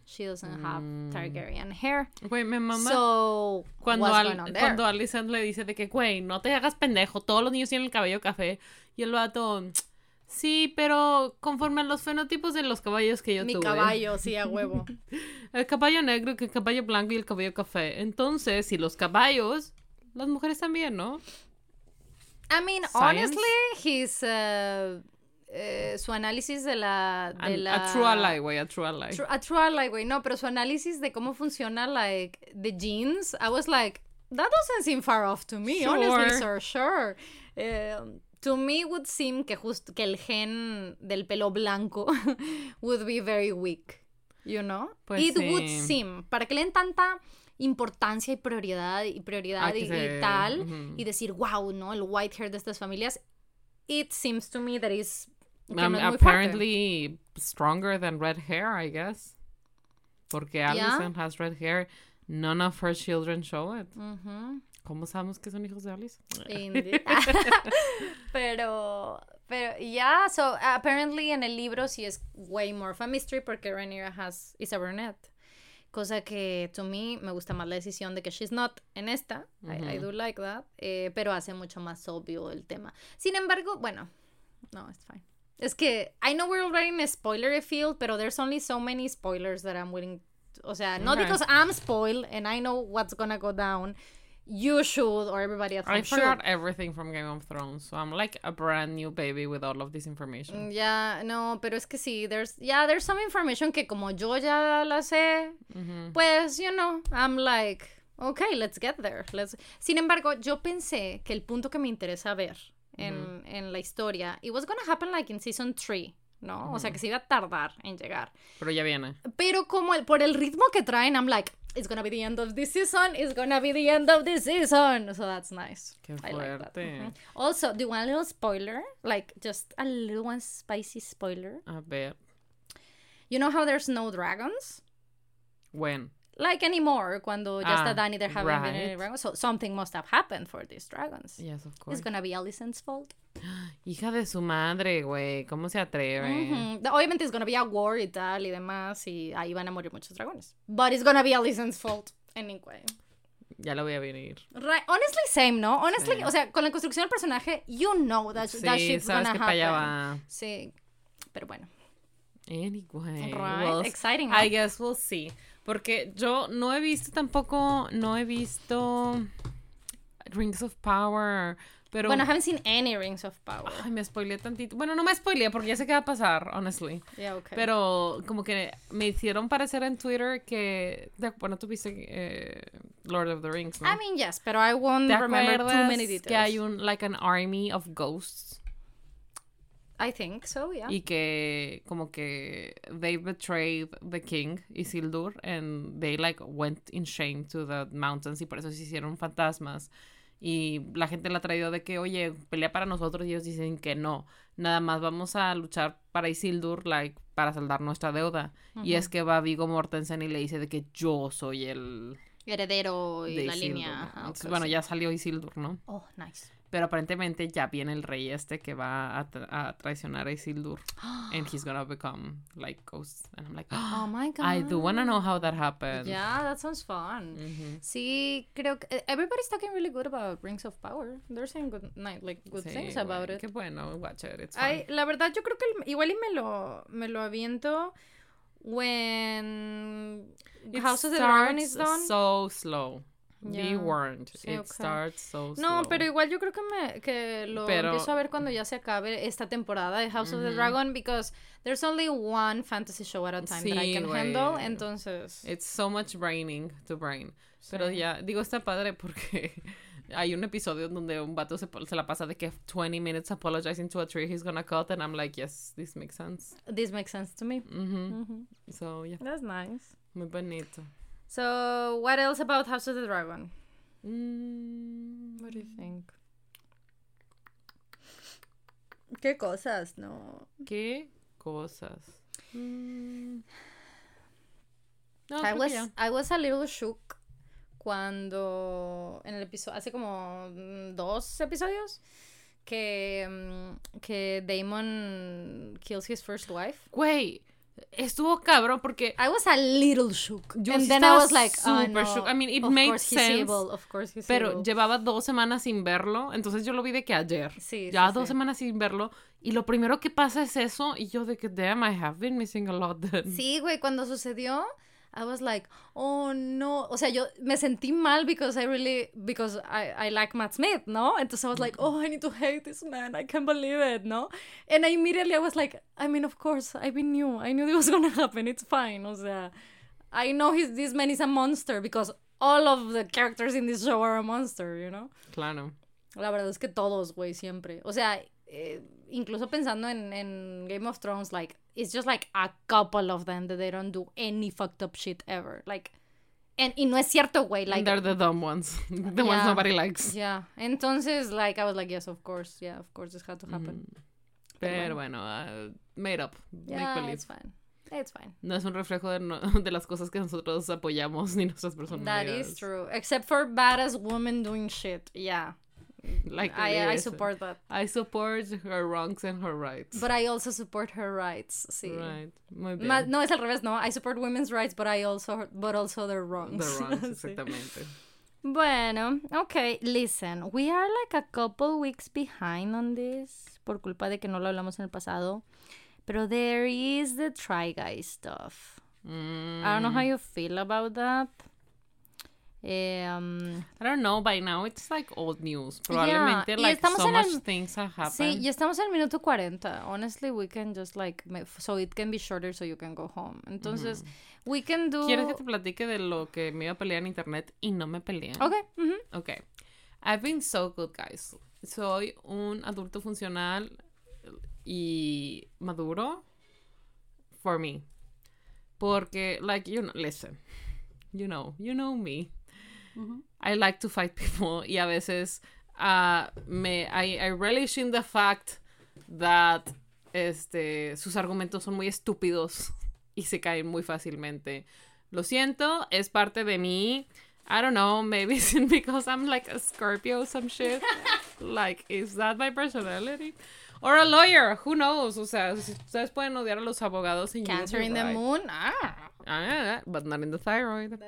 She doesn't have Mm. Targaryen hair. Güey, me mama So, cuando, what's Al- going on there? cuando Alicent le dice de que, güey, no te hagas pendejo, todos los niños tienen el cabello café. Y el vato, sí, pero conforme a los fenotipos de los caballos que yo Mi tuve. caballo, sí, a huevo. El caballo negro, el caballo blanco y el caballo café. Entonces, si los caballos, las mujeres también, ¿no? I mean, Science? honestly, his uh, eh, su análisis de la de An- la A true ally, güey, a true ally. Tru- a true ally, güey. No, pero su análisis de cómo funciona, like, the genes, I was like, that doesn't seem far off to me, honestly, Sure. sir, sure. Um, to me would seem que justo que el gen del pelo blanco would be very weak, you know? Pues It would sí. seem. ¿Para qué le den tanta importancia y prioridad y prioridad y, y tal? ujú. Y decir, wow, ¿no? El white hair de estas familias. It seems to me that is... Um, no fuerte. apparently stronger than red hair, I guess. Porque Yeah. Alicent has red hair. None of her children show it. ¿Cómo sabemos que son hijos de? Indeed. pero, pero, yeah, so apparently en el libro sí es way more of a mystery porque Rhaenyra has, is a brunette. Cosa que, to me, me gusta más la decisión de que she's not en esta. I, do like that. eh, pero hace mucho más obvio el tema. Sin embargo, bueno, no, it's fine. Es que, I know we're already in a spoiler field, pero there's only so many spoilers that I'm willing O sea, not Okay. because I'm spoiled and I know what's gonna go down. You should, or everybody at home I should. forgot everything from Game of Thrones, so I'm like a brand new baby with all of this information. Ya, no, pero es que sí, there's, yeah, there's some information que como yo ya la sé, Ujú. pues, you know, I'm like, okay, let's get there. Let's... Sin embargo, yo pensé que el punto que me interesa ver en, en la historia, it was gonna happen like in season 3, ¿no? O sea, que se iba a tardar en llegar. Pero ya viene. Pero como el, por el ritmo que traen, I'm like, it's gonna be the end of this season, it's gonna be the end of this season. So that's nice. Qué I like that. fuerte. Also, do you want a little spoiler? Like, just a little one spicy spoiler. A ver. You know how there's no dragons? When? Like anymore cuando ya Ah, está Danny there haven't been any dragons. So something must have happened for these dragons. Yes, of It's course. gonna be Alicent's fault. Hija de su madre, güey. ¿Cómo se atreve? Ujú. Obviamente it's gonna be a war y tal y demás y ahí van a morir muchos dragones. But it's gonna be Alicent's fault anyway. Ya lo voy a venir. Right. Honestly, same, ¿no? Honestly, Sí. o sea, con la construcción del personaje, you know that, that Sí, shit's sabes gonna que para allá happen. va. Sí. Pero bueno. Anyway. Right. well, Exciting. I guess we'll see. Porque yo no he visto tampoco, no he visto Rings of Power, pero... Bueno, I haven't seen any Rings of Power. Ay, me spoileé tantito. Bueno, no me spoileé porque ya sé qué va a pasar, honestly. Yeah, okay. Pero como que me hicieron parecer en Twitter que... Bueno, tú viste eh, Lord of the Rings, ¿no? I mean, yes, pero I won't ¿Te remember too many details. que hay un, like, an army of ghosts? I think so, yeah. Y que como que they betrayed the king, Isildur, and they like went in shame to the mountains y por eso se hicieron fantasmas. Y la gente la ha traído de que, oye, pelea para nosotros y ellos dicen que no. Nada más vamos a luchar para Isildur, like, para saldar nuestra deuda. Y es que va Vigo Mortensen y le dice de que yo soy el Heredero y de la Isildur. línea. ¿no? ajá, Entonces, ok, bueno, sí. ya salió Isildur, ¿no? Oh, nice. Pero aparentemente ya viene el rey este que va a, tra- a traicionar a Isildur. and he's gonna become like ghost. And I'm like, Oh my god. I do wanna know how that happened. Yeah, that sounds fun. Ujú. Sí, creo que eh, everybody's talking really good about Rings of Power. They're saying good, ni- like good Sí, things about it. Qué bueno, watch it. It's Ay, la verdad, yo creo que el- igual y me lo, me lo aviento when It House of the Dragon is done. So slow. Be Yeah. warned. Sí, it okay. starts so slow. No, pero igual yo creo que me que lo Pero- empiezo a ver cuando ya se acabe esta temporada de House of the Dragon because there's only one fantasy show at a time that I Sí, can güey. handle, entonces It's so much braining to brain. Pero Sí. ya, digo, está padre porque hay un episodio donde un vato se, se la pasa de que 20 minutes apologizing to a tree he's gonna cut and I'm like, yes, this makes sense. this makes sense to me. Mhm. Mhm. So, yeah, That's nice. muy bonito. So, what else about House of the Dragon? Mm, What do you think? ¿Qué cosas? No. ¿Qué cosas? Mm. No, I was ya. I was a little shook cuando en el episodio hace como mm, dos episodios que mm, que Damon kills his first wife. Güey, estuvo cabrón porque I was a little shook. Yo and sí then I was like, oh, super no. shook. I mean, it of made sense, evil. Of course he's Pero evil. llevaba dos semanas sin verlo, entonces yo lo vi de que ayer. Sí, ya sí, dos sí. semanas sin verlo y lo primero que pasa es eso y yo de que damn I have been missing a lot then. Sí, güey, cuando sucedió, I was like, oh no. O sea, yo me sentí mal because I really, because I, I like Matt Smith, ¿no? Entonces I was like, oh, I need to hate this man. I can't believe it, ¿no? And I immediately I was like, I mean, of course, I knew. I knew it was gonna happen. It's fine. O sea, I know he's, this man is a monster because all of the characters in this show are a monster, you know? Claro. La verdad es que todos, güey, siempre. O sea, eh, incluso pensando en, en Game of Thrones, like, it's just like a couple of them that they don't do any fucked up shit ever. Like, and, y no es cierto, güey, like, They're the dumb ones. The ones nobody likes. yeah. Entonces, like, I was like, yes, of course, yeah, of course this had to happen. Pero bueno, uh, made up. Make Yeah, believe. it's fine. It's fine. No es un reflejo de, no- de las cosas que nosotros apoyamos ni nuestras That personalidades. is true. Except for badass women doing shit. Yeah. Like I, support that. I support her wrongs and her rights. But I also support her rights. Sí. Right. Muy bien. Ma- no, es al revés, no. I support women's rights, but I also, but also their wrongs. The wrongs, Sí. exactamente. Bueno, okay, listen, we are like a couple weeks behind on this por culpa de que no lo hablamos en el pasado. Pero there is the Try Guy stuff. Mm, I don't know how you feel about that. Um, I don't know, by now it's like old news. Probablemente y like so much el- things have happened. sí, ya estamos en el minuto 40. Honestly, we can just like, so it can be shorter so you can go home. Entonces, we can do... ¿Quieres que te platique de lo que me iba a pelear en internet y no me peleé? Okay. ujú. Ok. I've been so good, guys. Soy un adulto funcional y maduro for me. Porque, like, you know, listen. You know, you know me. I like to fight people y a veces ah, me, I, I relish in the fact that este, sus argumentos son muy estúpidos y se caen muy fácilmente. Lo siento, es parte de mí. I don't know, maybe it's because I'm like a Scorpio or some shit. like, is that my personality? Or a lawyer, who knows? O sea, ustedes pueden odiar a los abogados en Cancer in the moon. Ah. Ah, but not in the thyroid.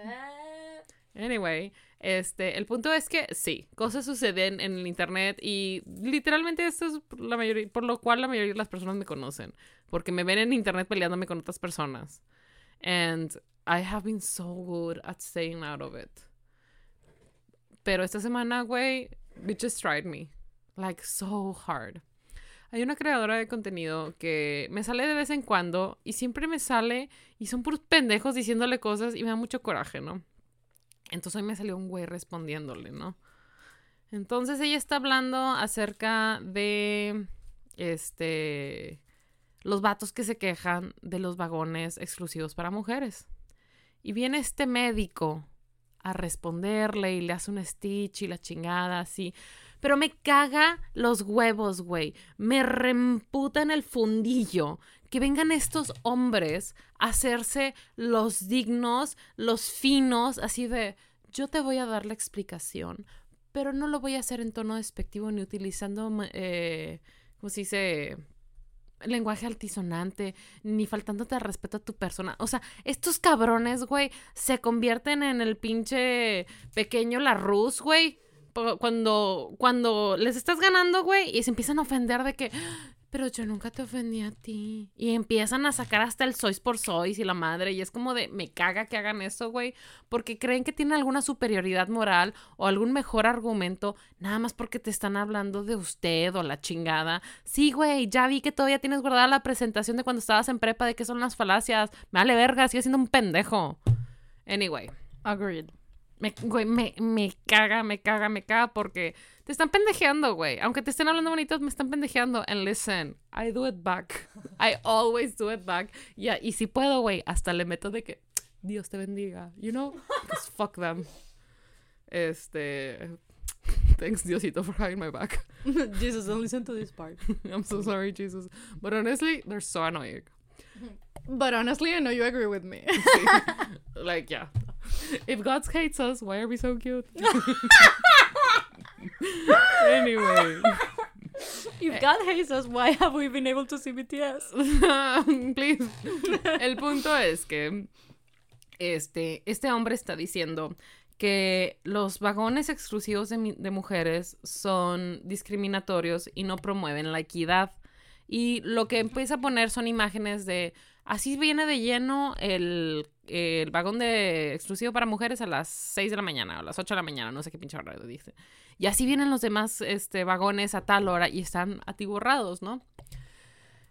Anyway, este, el punto es que sí, cosas suceden en el internet y literalmente esto es la mayoría, por lo cual la mayoría de las personas me conocen, porque me ven en internet peleándome con otras personas. And I have been so good at staying out of it. Pero esta semana, güey, it just tried me. Like so hard. Hay una creadora de contenido que me sale de vez en cuando y siempre me sale y son puros pendejos diciéndole cosas y me da mucho coraje, ¿no? Entonces hoy me salió un güey respondiéndole, ¿no? Entonces ella está hablando acerca de este los vatos que se quejan de los vagones exclusivos para mujeres. Y viene este médico a responderle y le hace un stitch y la chingada así. Pero me caga los huevos, güey. Me reemputa en el fundillo que vengan estos hombres a hacerse los dignos, los finos, así de yo te voy a dar la explicación, pero no lo voy a hacer en tono despectivo ni utilizando, eh, ¿cómo se dice? lenguaje altisonante, ni faltándote al respeto a tu persona. O sea, estos cabrones, güey, se convierten en el pinche pequeño la Rus, güey. Cuando, cuando les estás ganando, güey, y se empiezan a ofender de que, pero yo nunca te ofendí a ti. Y empiezan a sacar hasta el sois por sois y la madre. Y es como de, me caga que hagan eso, güey. Porque creen que tienen alguna superioridad moral o algún mejor argumento, nada más porque te están hablando de usted o la chingada. Sí, güey, ya vi que todavía tienes guardada la presentación de cuando estabas en prepa de qué son las falacias. Me vale verga, sigue siendo un pendejo. Anyway. Agreed. Me, güey, me, me caga, me caga, me caga porque te están pendejeando, güey. Aunque te estén hablando bonito, me están pendejeando. And listen, I do it back. I always do it back. Yeah, y si puedo, güey, hasta le meto de que Dios te bendiga. You know? Because fuck them. Este. Thanks, Diosito, for having my back. Jesus, don't listen to this part. I'm so sorry, Jesus. But honestly, they're so annoying. But honestly, I know you agree with me. like, yeah. If God hates us, why are we so cute? anyway. If God hates us, why have we been able to see BTS? Please. El punto es que este, este hombre está diciendo que los vagones exclusivos de, de, mujeres son discriminatorios y no promueven la equidad. Y lo que empieza a poner son imágenes de Así viene de lleno el, el, vagón de exclusivo para mujeres a las 6 de la mañana o a las 8 de la mañana, no sé qué pinche hora dice. Y así vienen los demás este, vagones a tal hora y están atiborrados, ¿no?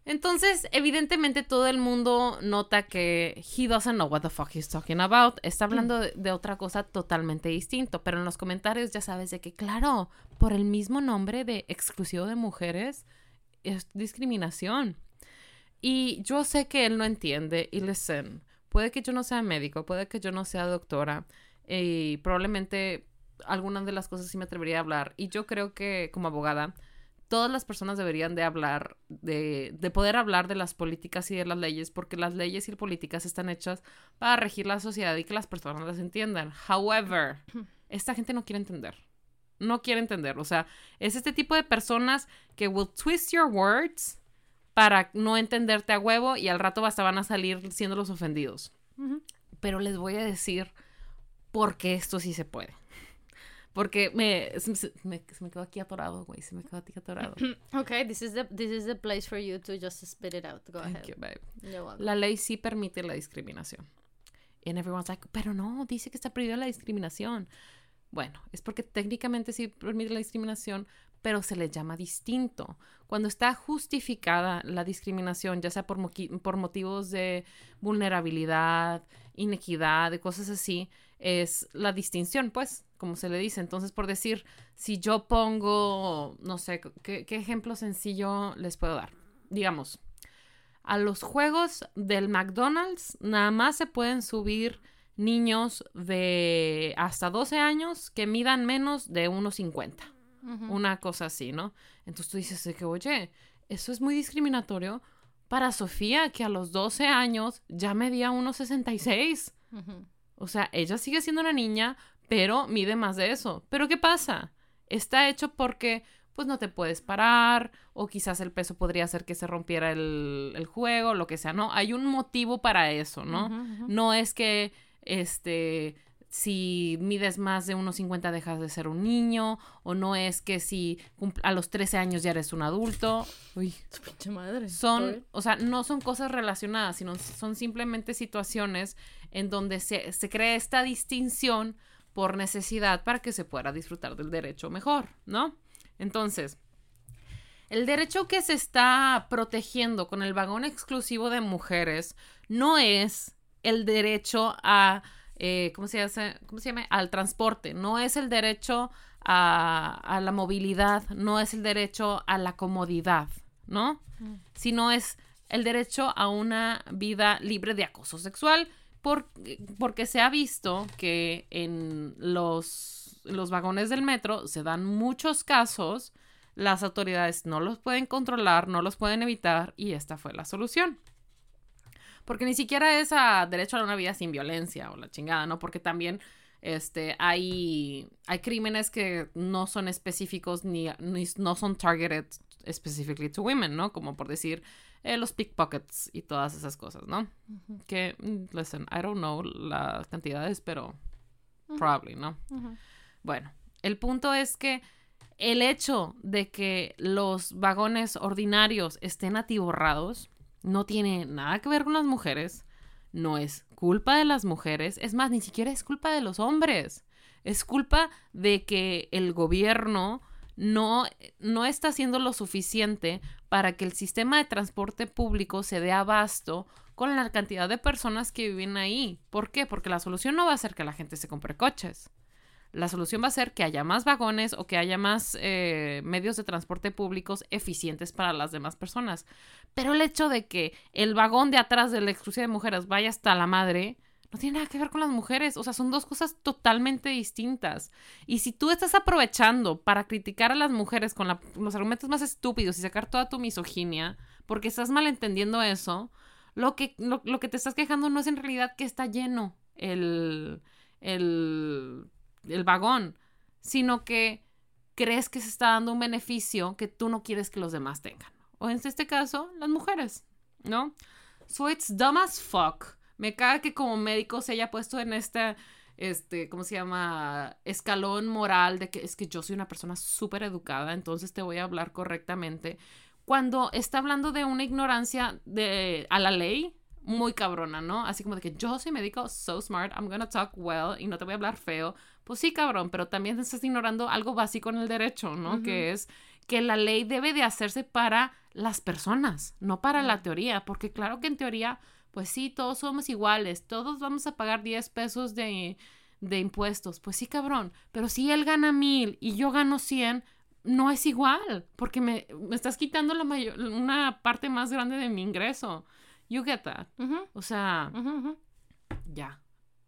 Entonces, evidentemente todo el mundo nota que he doesn't know what the fuck he's talking about. Está hablando de, de, otra cosa totalmente distinto, pero en los comentarios ya sabes de que, claro, por el mismo nombre de exclusivo de mujeres es discriminación. Y yo sé que él no entiende y listen, puede que yo no sea médico, puede que yo no sea doctora y probablemente algunas de las cosas sí me atrevería a hablar. Y yo creo que como abogada, todas las personas deberían de hablar, de, de poder hablar de las políticas y de las leyes, porque las leyes y políticas están hechas para regir la sociedad y que las personas las entiendan. However, esta gente no quiere entender. No quiere entender. O sea, es este tipo de personas que will twist your words para no entenderte a huevo y al rato hasta van a salir siendo los ofendidos. Pero les voy a decir por qué esto sí se puede. Porque me, se, me, se me quedó aquí atorado, güey. Se me quedó aquí atorado. ok, this is, the, this is the place for you to just spit it out. Go Thank ahead. You, babe. La ley sí permite la discriminación. And everyone's like, pero no, dice que está prohibida la discriminación. Bueno, es porque técnicamente sí permite la discriminación, pero se le llama distinto. Cuando está justificada la discriminación, ya sea por, por motivos de vulnerabilidad, inequidad, de cosas así, es la distinción, pues, como se le dice. Entonces, por decir, si yo pongo, no sé, ¿qué, qué ejemplo sencillo les puedo dar? Digamos, a los juegos del McDonald's nada más se pueden subir niños de hasta 12 años que midan menos de 1,50 una cosa así, ¿no? Entonces tú dices que, oye, eso es muy discriminatorio para Sofía, que a los 12 años ya medía 1,66. Ujú. O sea, ella sigue siendo una niña, pero mide más de eso. Pero ¿qué pasa? Está hecho porque pues no te puedes parar o quizás el peso podría hacer que se rompiera el, el juego, lo que sea, ¿no? Hay un motivo para eso, ¿no? No es que, este, si mides más de 1,50 dejas de ser un niño, o no es que si a los 13 años ya eres un adulto. Uy, Su pinche madre. son, o sea, no son cosas relacionadas, sino son simplemente situaciones en donde se, se crea esta distinción por necesidad para que se pueda disfrutar del derecho mejor, ¿no? Entonces, el derecho que se está protegiendo con el vagón exclusivo de mujeres no es el derecho a, eh, ¿cómo, se hace? ¿cómo se llama? Al transporte, no es el derecho a, a la movilidad, no es el derecho a la comodidad, ¿no? Mm. Sino es el derecho a una vida libre de acoso sexual, por- porque se ha visto que en los, los vagones del metro se dan muchos casos, las autoridades no los pueden controlar, no los pueden evitar y esta fue la solución. Porque ni siquiera es a derecho a una vida sin violencia o la chingada, ¿no? Porque también este, hay, hay crímenes que no son específicos ni, ni- no son targeted specifically to women, ¿no? Como por decir eh, los pickpockets y todas esas cosas, ¿no? Que, mm, listen, I don't know las cantidades, pero Ujú. probably, ¿no? Bueno, el punto es que el hecho de que los vagones ordinarios estén atiborrados no tiene nada que ver con las mujeres, no es culpa de las mujeres, es más, ni siquiera es culpa de los hombres, es culpa de que el gobierno no, no está haciendo lo suficiente para que el sistema de transporte público se dé abasto con la cantidad de personas que viven ahí. ¿Por qué? Porque la solución no va a ser que la gente se compre coches. La solución va a ser que haya más vagones o que haya más eh, medios de transporte públicos eficientes para las demás personas. Pero el hecho de que el vagón de atrás de la exclusiva de mujeres vaya hasta la madre, no tiene nada que ver con las mujeres. O sea, son dos cosas totalmente distintas. Y si tú estás aprovechando para criticar a las mujeres con los argumentos más estúpidos y sacar toda tu misoginia, porque estás malentendiendo eso, lo que, lo, lo que te estás quejando no es en realidad que está lleno el, el, el vagón, sino que crees que se está dando un beneficio que tú no quieres que los demás tengan. O en este caso, las mujeres, ¿no? So it's dumb as fuck. Me caga que como médico se haya puesto en este, este, ¿cómo se llama? Escalón moral de que es que yo soy una persona súper educada, entonces te voy a hablar correctamente. Cuando está hablando de una ignorancia de, a la ley, muy cabrona, ¿no? Así como de que yo soy médico, so smart, I'm gonna talk well y no te voy a hablar feo. Pues sí, cabrón, pero también estás ignorando algo básico en el derecho, ¿no? Que es que la ley debe de hacerse para las personas, no para la teoría, porque claro que en teoría, pues sí, todos somos iguales, todos vamos a pagar 10 pesos de, de impuestos, pues sí, cabrón, pero si él gana mil y yo gano 100, no es igual, porque me, me estás quitando la mayor, una parte más grande de mi ingreso. You get that. O sea, ya.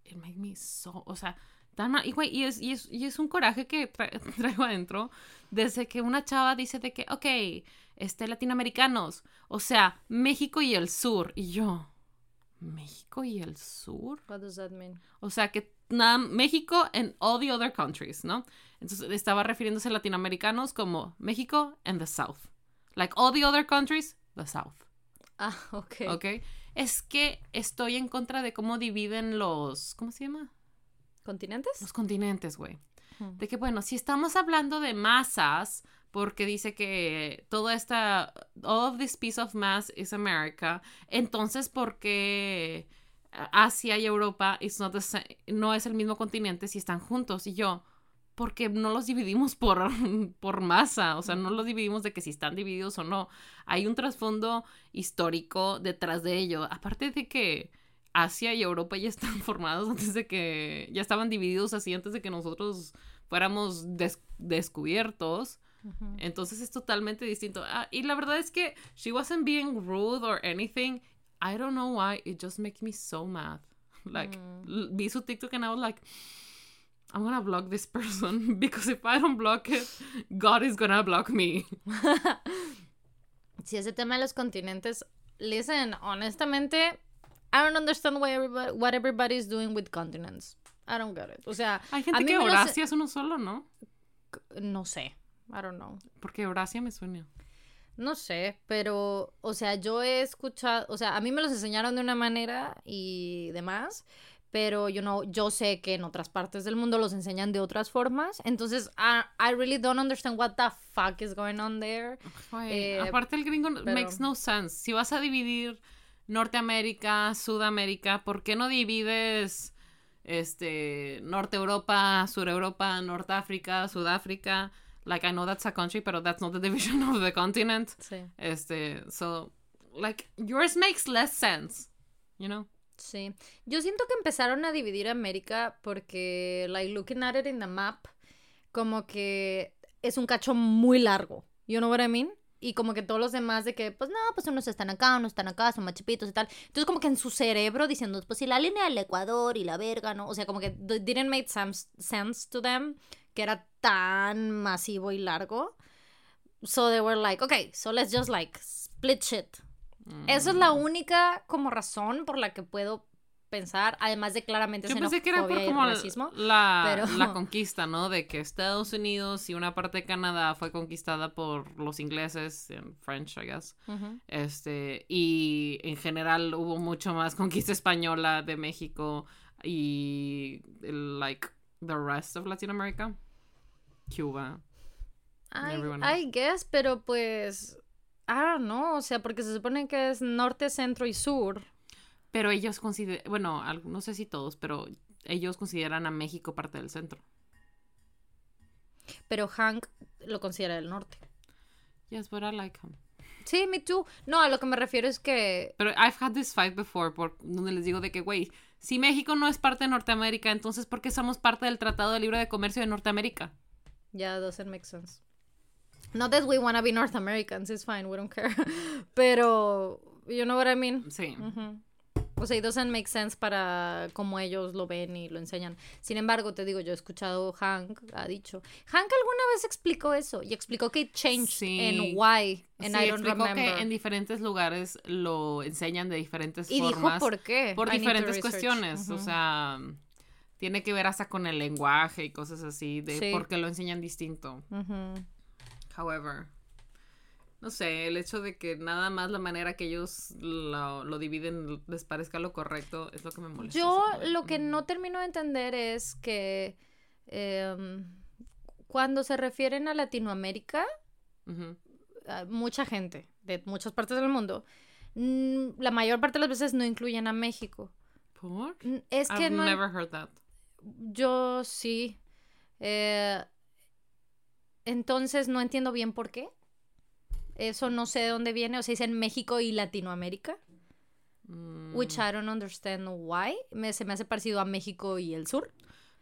It made me so. O sea, tan mal. Y, güey, y es, y, es, y es un coraje que tra- traigo adentro. Desde que una chava dice de que, ok, este, latinoamericanos. O sea, México y el sur. Y yo, ¿México y el sur? What does that mean? O sea, que nada, México and all the other countries, ¿no? Entonces estaba refiriéndose a latinoamericanos como México and the South. Like all the other countries, the South. Ah, ok. ¿Ok? Es que estoy en contra de cómo dividen los. ¿Cómo se llama? ¿Continentes? Los continentes, güey. De que, bueno, si estamos hablando de masas, porque dice que toda esta. All of this piece of mass is America, entonces, ¿por qué Asia y Europa is not the no es el mismo continente si están juntos? Y yo. Porque no los dividimos por, por masa, o sea, no los dividimos de que si están divididos o no. Hay un trasfondo histórico detrás de ello. Aparte de que Asia y Europa ya están formados antes de que, ya estaban divididos así antes de que nosotros fuéramos des- descubiertos. Entonces es totalmente distinto. Ah, y la verdad es que she wasn't being rude or anything. I don't know why. It just makes me so mad. Like, Mm. vi su TikTok and I was like, I'm gonna block this person because if I don't block it, God is gonna block me. Sí, ese tema de los continentes Listen, honestamente, I don't understand why everybody, what everybody's doing with continents. I don't get it. O sea, Hay a gente mí que Eurasia es uno solo, ¿no? no sé. I don't know. Porque Eurasia me suena. No sé, pero, o sea, yo he escuchado, o sea, a mí me los enseñaron de una manera y demás, pero yo no, yo sé que en otras partes del mundo los enseñan de otras formas, entonces I, I really don't understand what the fuck is going on there. Eh, aparte el gringo pero- makes no sense. Si vas a dividir Norteamérica, Sudamérica, ¿por qué no divides este Norte Europa, Sur Europa, Norte África, Sudáfrica? Like I know that's a country, but that's not the division of the continent. Sí, Este, so like yours makes less sense, you know? sí. Yo siento que empezaron a dividir América porque, like, looking at it in the map, como que es un cacho muy largo. You know what I mean? Y como que todos los demás de que, pues no, pues unos están acá, unos están acá, son más chipitos y tal. Entonces como que en su cerebro diciendo, pues si la línea del Ecuador y la verga, ¿no? O sea, como que didn't make sense, sense to them que era tan masivo y largo. So they were like, okay, so let's just like split shit. Esa es la única como razón por la que puedo pensar, además de claramente Yo pensé que era por como racismo. la, pero- la conquista, ¿no? De que Estados Unidos y una parte de Canadá fue conquistada por los ingleses, en French, I guess. Este, y en general hubo mucho más conquista española de México y like the rest of Latin America. Cuba. I, I guess, pero pues, I don't know, o sea, porque se supone que es norte, centro y sur. Pero ellos consideran, bueno, no sé si todos, pero ellos consideran a México parte del centro. Pero Hank lo considera el norte. Yes, but I like him. Sí, me too. No, a lo que me refiero es que Pero I've had this fight before, por donde les digo de que, güey, si México no es parte de Norteamérica, entonces ¿por qué somos parte del Tratado de Libre de Comercio de Norteamérica? ya doesn't make sense. Not that we wanna be North Americans, it's fine, we don't care. Pero, you know what I mean? Sí. O sea, it doesn't make sense para cómo ellos lo ven y lo enseñan. Sin embargo, te digo, yo he escuchado Hank, ha dicho. Hank alguna vez explicó eso y explicó que it changed Sí. en why, and sí, I don't explicó remember. que en diferentes lugares lo enseñan de diferentes y dijo formas. por qué. por I need to diferentes cuestiones. O sea, tiene que ver hasta con el lenguaje y cosas así, de Sí. por qué lo enseñan distinto. However, no sé, el hecho de que nada más la manera que ellos lo, lo dividen les parezca lo correcto es lo que me molesta. Yo lo que mm. no termino de entender es que em, cuando se refieren a Latinoamérica, a mucha gente de muchas partes del mundo, mm, la mayor parte de las veces no incluyen a México. ¿Por? Mm, Es que I've no, never heard that. yo sí. Eh, entonces no entiendo bien por qué. Eso no sé de dónde viene. O sea, dicen México y Latinoamérica. Mm. Which I don't understand why. Me, se me hace parecido a México y el sur.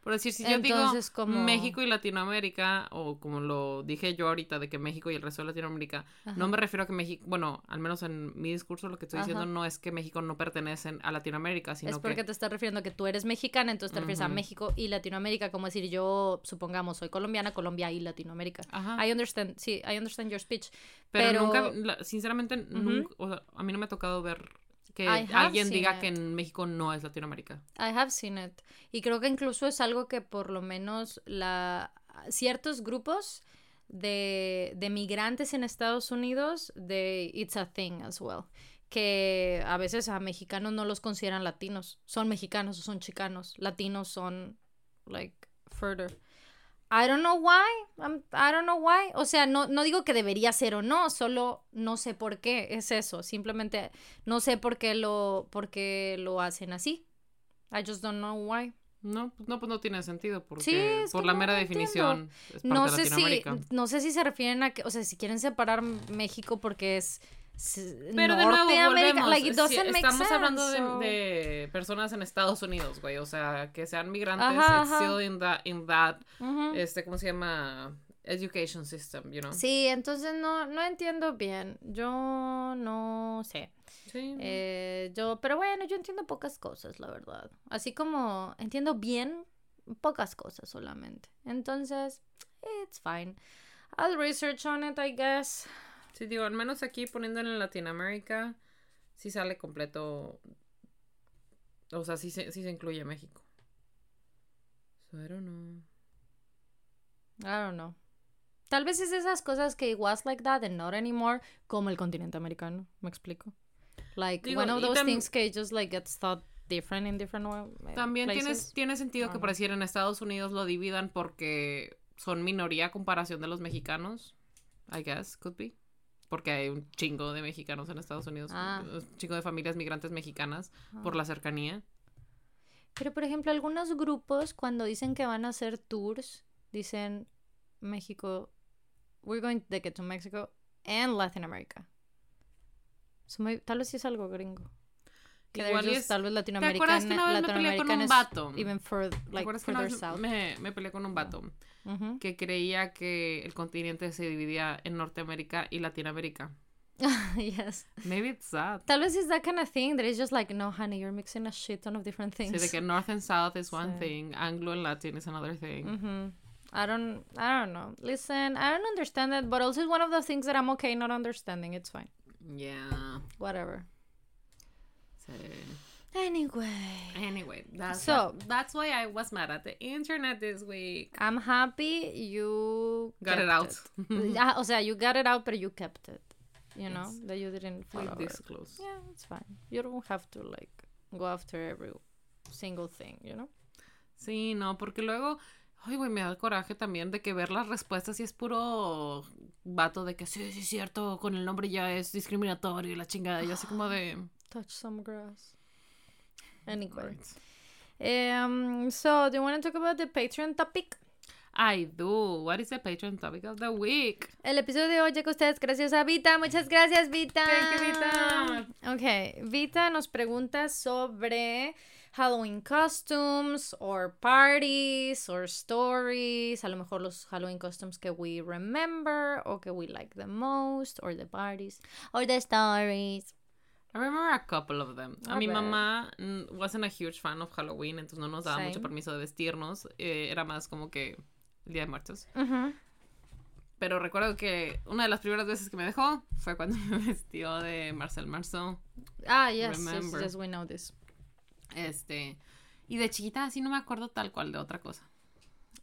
Por decir, si yo Entonces, digo como- México y Latinoamérica, o como lo dije yo ahorita, de que México y el resto de Latinoamérica, no me refiero a que México, bueno, al menos en mi discurso lo que estoy diciendo no es que México no pertenecen a Latinoamérica, sino es porque que... te estás refiriendo a que tú eres mexicana, entonces te refieres a. México y Latinoamérica, como decir yo, supongamos, soy colombiana, Colombia y Latinoamérica. Ajá. I understand, sí, I understand your speech. Pero, Pero, nunca, sinceramente, nunca, o sea, a mí no me ha tocado ver que alguien diga it. que en México no es Latinoamérica. I have seen it. Y creo que incluso es algo que por lo menos la ciertos grupos de, de migrantes en Estados Unidos, de it's a thing as well. Que a veces a mexicanos no los consideran latinos. Son mexicanos o son chicanos. Latinos son like further. I don't know why. I'm- I don't know why. O sea, no, no digo que debería ser o no, solo no sé por qué es eso. Simplemente no sé por qué lo, por qué lo hacen así. I just don't know why. No, pues no, pues no tiene sentido, porque Sí, por la no mera definición es parte No de sé si, no sé si se refieren a que, o sea, si quieren separar México porque es Pero de nuevo, volvemos. like, si estamos hablando sense, de, so- de personas en Estados Unidos, güey. O sea, que sean migrantes, Ajá, ajá. still in that, in that Ujú. este, ¿cómo se llama? Education system, you know? Sí, entonces no, no entiendo bien. Yo no sé. Sí. Eh, yo, pero bueno, yo entiendo pocas cosas, la verdad. Así como entiendo bien pocas cosas solamente. Entonces, it's fine. I'll research on it, I guess. Sí, digo, al menos aquí poniéndolo en Latinoamérica, sí sale completo. O sea, sí se, sí se incluye México. So, I don't know. I don't know. Tal vez es esas cosas que it was like that and not anymore, como el continente americano. ¿Me explico? Like Digo, one of those things que just like gets thought different in different uh, También tiene, places. tiene sentido que por no. decir en Estados Unidos lo dividan porque son minoría a comparación de los mexicanos. I guess, could be. Porque hay un chingo de mexicanos en Estados Unidos. Ah. Un chingo de familias migrantes mexicanas por Ah. la cercanía. Pero por ejemplo, algunos grupos cuando dicen que van a hacer tours, dicen México, we're going to get to Mexico and Latin America. So tal vez sí es algo gringo. Igual just es- tal vez ¿Te Latinoamerican, acuerdas que una vez me peleé con un vato? even ¿Te like acuerdas que una vez south. me, me peleé con un vato Ujú. que creía que el continente se dividía en Norteamérica y Latinoamérica? yes. Maybe it's that. Tal vez it's that kind of thing that is just like, no, honey, you're mixing a shit ton of different things. Sí, de que North and South is one Sí. thing, Anglo and Latin is another thing. Mhm. I don't, I don't know. Listen, I don't understand it, but also it's one of those things that I'm okay not understanding. It's fine. Yeah. Whatever. Anyway, Anyway, that's So- that's why I was mad at the internet this week. I'm happy you Got it out. it. Ah, o sea, you got it out, but you kept it. You know that you didn't follow it. disclose. Yeah, it's fine. You don't have to like go after every single thing. You know. Sí, no, porque luego, ay, güey, me da coraje también de que ver las respuestas y es puro vato de que sí, sí, es cierto, con el nombre ya es discriminatorio y la chingada. Y así como de. Touch some grass. Anyway. Um. So, do you want to talk about the Patreon topic? I do. What is the Patreon topic of the week? El episodio de hoy llega a ustedes gracias a Vita. Muchas gracias, Vita. Thank you, Vita. Ok, Vita nos pregunta sobre Halloween costumes or parties or stories. A lo mejor los Halloween costumes que we remember o que we like the most or the parties or the stories. I remember a couple of them. A, A mi ver. mamá mm, wasn't a huge fan of Halloween, entonces no nos daba mucho permiso de vestirnos. Eh, era más como que el Día de Muertos. Pero recuerdo que una de las primeras veces que me dejó fue cuando me vestió de Marcel Marceau. Ah, yes, yes, yes, we know this. Este. Y de chiquita así no me acuerdo tal cual de otra cosa.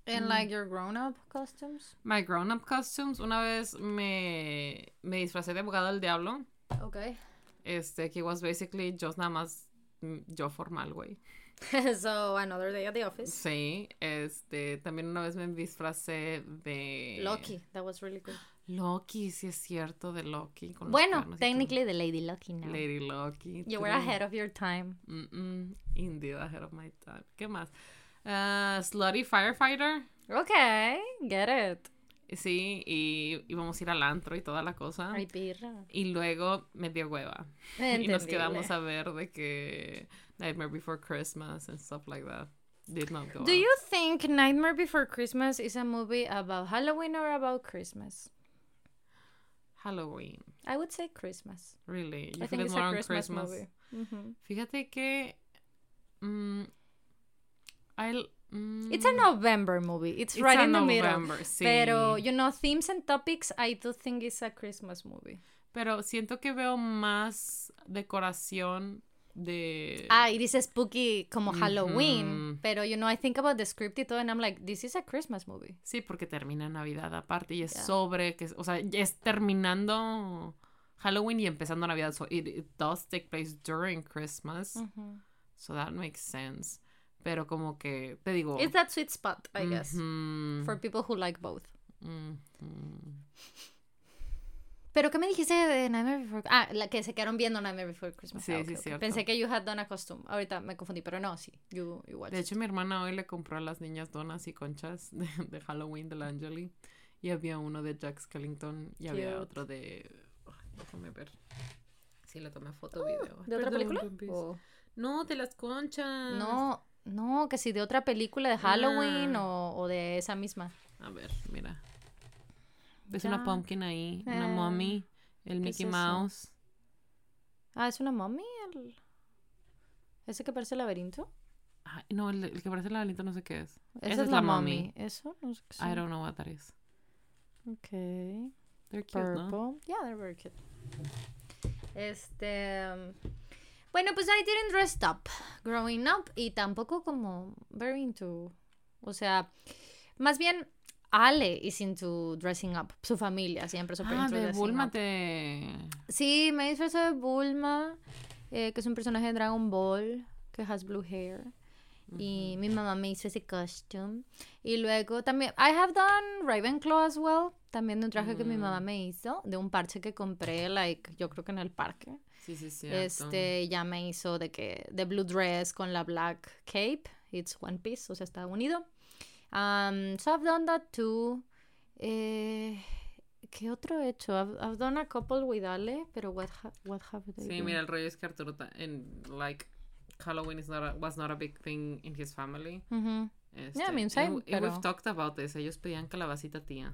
And like your grown-up costumes? My grown-up costumes. Una vez me, me disfracé de abogado del diablo. Okay. Este, que was basically just nada más mm, yo formal, güey. so, another day at the office. Sí, este, también una vez me disfracé de... Loki, that was really good. Loki, sí es cierto, de Loki. con Bueno, technically the Lady Lucky now. Lady Loki. You were ahead of your time. Mm-mm, indeed, ahead of my time. ¿Qué más? Ah, Slutty Firefighter. Okay, get it. Sí, y íbamos a ir al antro y toda la cosa. Ay, pirra. Y luego me dio hueva. Y nos quedamos a ver de que Nightmare Before Christmas and stuff like that. Did not go Do out. you think Nightmare Before Christmas is a movie about Halloween or about Christmas? Halloween. I would say Christmas. Really? You I think it it's more a Christmas, Christmas? movie. Mhm. Fíjate que... mm, I, mm, It's a November movie. It's, it's right a in the middle. Sí. Pero, you know, themes and topics, I do think it's a Christmas movie. Pero siento que veo más decoración de... Ah, it is spooky como Halloween. Ujú. Pero, you know, I think about the script y todo, and I'm like, this is a Christmas movie. Sí, porque termina Navidad aparte y es Ya. sobre, que, o sea, es terminando Halloween y empezando Navidad. So it, it does take place during Christmas. Mhm. So that makes sense. Pero como que, te digo... It's that sweet spot, I guess, for people who like both. ujú. Pero, ¿qué me dijiste de Nightmare Before Ah, la que se quedaron viendo Nightmare Before Christmas. Sí, Ah, sí. Pensé que you had done a costume. Ahorita me confundí, pero no, sí. You, you watched De hecho, mi hermana hoy le compró a las niñas donas y conchas de, de Halloween de la Angeli. Y había uno de Jack Skellington y había otro de... ay, déjame ver. Sí, le tomé foto video. Uh, ¿De otra película? Pompis. O- No, de las conchas. No, no, que si de otra película de Halloween Ah. o, o de esa misma. A ver, mira. ¿Ves Ya. una pumpkin ahí? Una Eh, mommy. El ¿qué es Mickey? Mouse. Ah, ¿es una mommy? El... ¿Ese que parece laberinto? Ay, no, el, el que parece el laberinto no sé qué es. Esa Esa es la mommy. ¿Eso? No sé qué I sea. don't know what that is. Ok. They're cute, ¿no? Purple. Yeah, they're very cute. Este. um, Bueno, pues I didn't dress up growing up y tampoco como very into. O sea, más bien Ale is into dressing up. Su familia siempre súper Ah, into de Bulma te... Sí, me disfrazé de Bulma, eh, que es un personaje de Dragon Ball que has blue hair. Y mi mamá me hizo ese costume. Y luego también, I have done Ravenclaw as well. También de un traje que mi mamá me hizo, de un parche que compré, like, yo creo que en el parque. Sí, sí, sí. Este, ya me hizo de que, de blue dress con la black cape. It's one piece, o sea, está unido. Um, so I've done that too. Eh, ¿Qué otro he hecho? I've, I've done a couple with Ale, pero what, ha- what have they Sí, done? mira, el rollo es que Arturo, en, like, Halloween is not a- was not a big thing in his family. Ujú. Este, Yeah, I mean, and same, and pero- we've talked about this. Ellos pedían calabacita tía.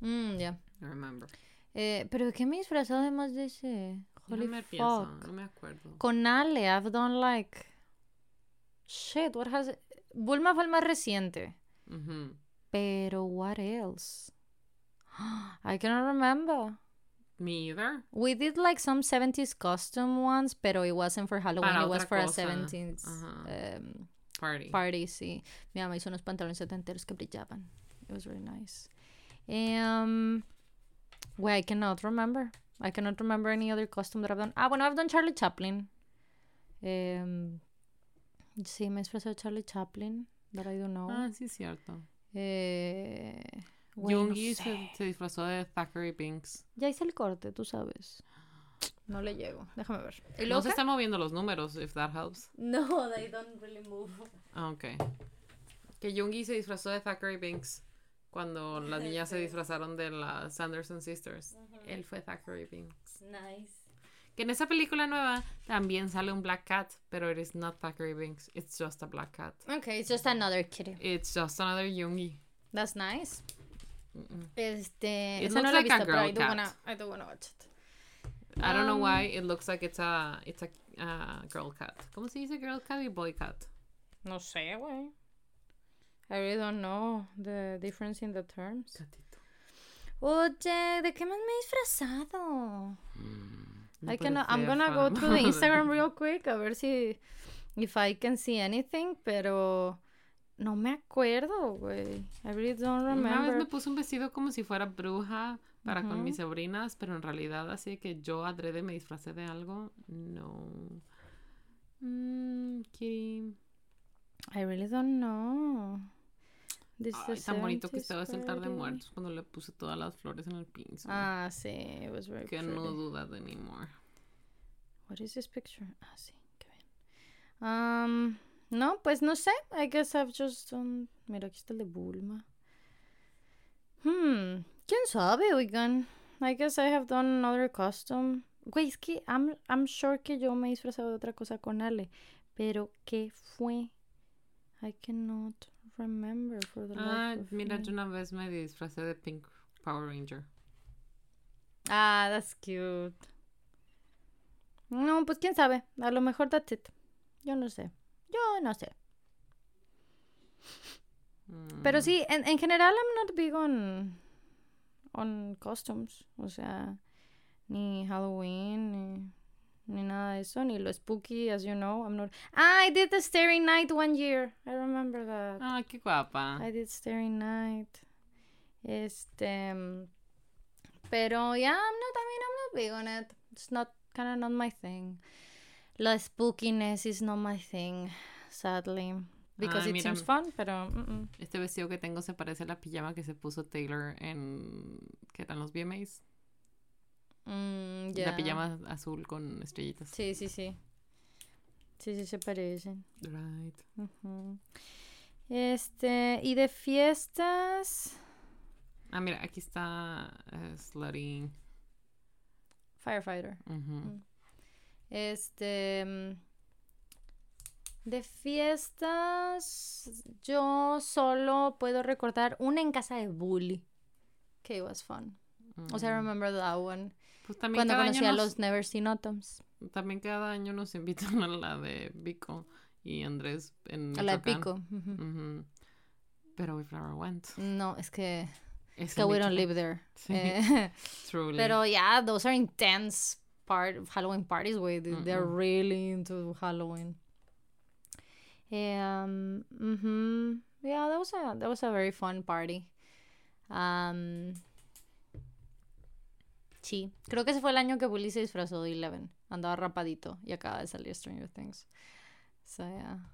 Mm, ya. I remember. Eh, pero ¿de qué me he disfrazado además de ese? Holy no me pienso, fuck. no me acuerdo. Con Ale, I've done like. Shit, what has. Bulma fue el más reciente. Pero what else? I cannot remember. Me either. We did like some 70s costume once, pero it wasn't for Halloween, Para it was for a cosa. 70s Ajá. um, Party. party, sí. Mi mamá hizo unos pantalones setenteros que brillaban. It was very nice. Um, well, I cannot remember. I cannot remember any other costume that I've done. Ah, bueno, I've done Charlie Chaplin. Um, sí, me he disfrazado de Charlie Chaplin, that I don't know. Ah, sí, cierto. Eh, no sé. se, se disfrazó de Thackeray Binks. Ya hice el corte, tú sabes. No le llego. Déjame ver. ¿Y No se están moviendo los números, if that helps. No, they don't really move. Ah, ok. Que Yoongi se disfrazó de Thackeray Binks cuando las niñas se disfrazaron de las Sanderson Sisters. Él fue Thackeray Binks. Nice. Que en esa película nueva también sale un Black Cat, pero it is not Thackeray Binks. It's just a Black Cat. Okay, it's just another kitty. It's just another Yoongi. That's nice. Mm-mm. Este, It no looks like a visto, I girl cat. wanna, I do wanna watch it. I don't know Um, why it looks like it's a it's a uh, girl cat. ¿Cómo se dice girl cat y boy cat? No sé, güey. I really don't know the difference in the terms. Oye, ¿de qué más me he disfrazado? No I puede can, I'm gonna go Fama. through the Instagram real quick a ver si if I can see anything, pero no me acuerdo, güey. I really don't Una vez remember. me puse un vestido como si fuera bruja para con Ujú. mis sobrinas, pero en realidad así que yo adrede me disfracé de algo, no. Mm, Kitty. I really don't know. Ay, tan bonito que 70s estaba ese altar de muertos cuando le puse todas las flores en el piso. Ah, sí, it was very que pretty. no dudas de anymore. What is this picture? Ah, sí, qué bien. Um, no, pues no sé. I guess I've just done... Mira, aquí está el de Bulma. Hmm, quién sabe, oigan. I guess I have done another costume. Güey, es que I'm, I'm sure que yo me he disfrazado de otra cosa con Ale. Pero, ¿qué fue? I cannot remember for the Ah, life of mira, me. yo una vez me disfracé de Pink Power Ranger. Ah, that's cute. No, pues quién sabe. A lo mejor that's it. Yo no sé. Yo no sé. Pero Mm. sí, en, en general I'm not big on, on costumes. O sea, ni Halloween, ni, ni nada de eso, ni lo spooky, as you know. I'm not... Ah, I did the Starry Night one year. I remember that. Ah, qué guapa. I did Starry Night. Este. Pero yeah, I'm not, I mean, I'm not big on it. It's not, kind of not my thing. La spookiness is not my thing, sadly. Because Ay, it mira, seems fun, pero. mm, mm. Este vestido que tengo se parece a la pijama que se puso Taylor en. que eran los VMAs. Mm, La pijama azul con estrellitas. Sí, sí, sí. Sí, sí, se parecen. Right. Ujú. Este. Y de fiestas. Ah, mira, aquí está Slutty. Firefighter. Ujú. Este. mm, De fiestas, yo solo puedo recordar una en casa de Bully. Que was fun. O sea, I Mm. remember that one. Pues también Cuando cada, conocí a año nos, los Never Seen Autumns. también cada año nos invitan a la de Vico y Andrés en A la de Michoacán. Pico. ujú. Ujú. Pero we've never went. No, es que, Es que we don't Michoacán. live there. Sí. Eh, Truly. pero yeah, those are intense part Halloween parties, güey. They- They're really into Halloween. Um, mhm. Yeah, that was a that was a very fun party. Um, sí, creo que ese fue el año que Bully se disfrazó de Eleven. Andaba rapadito y acaba de salir Stranger Things. So, yeah.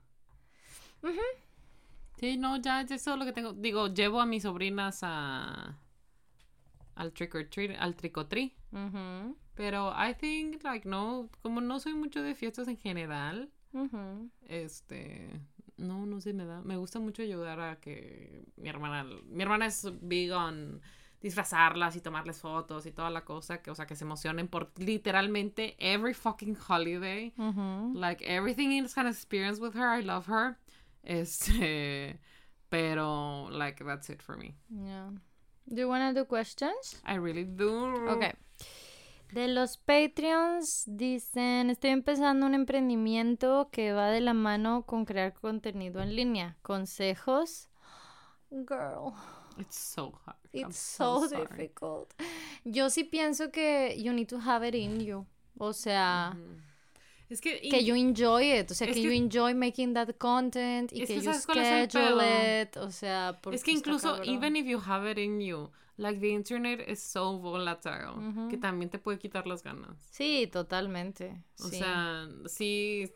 Sí, no, ya, ya eso es lo que tengo. Digo, llevo a mis sobrinas a. al trick or treat, al or treat. Mhm. Pero I think, like, no, como no soy mucho de fiestas en general, este, no, no sé, me da, me gusta mucho ayudar a que mi hermana, mi hermana es big on disfrazarlas y tomarles fotos y toda la cosa, que, o sea, que se emocionen por literalmente every fucking holiday. Mhm. Like, everything is an experience with her, I love her. Este, pero, like, that's it for me. Yeah. Do you want to do questions? I really do. Ok. De los Patreons dicen, estoy empezando un emprendimiento que va de la mano con crear contenido en línea. Consejos. Girl, It's so hard. It's so, difficult. Yo sí pienso que you need to have it in you. O sea, Es que, que you enjoy it. O sea, que, que- you enjoy making that content y Es que, que you ¿sabes cuál es el schedule it. O sea, porque Es que incluso, cabrón. even if you have it in you, like the internet is so volatile, que también te puede quitar las ganas. Sí, totalmente. O sí. sea, sí,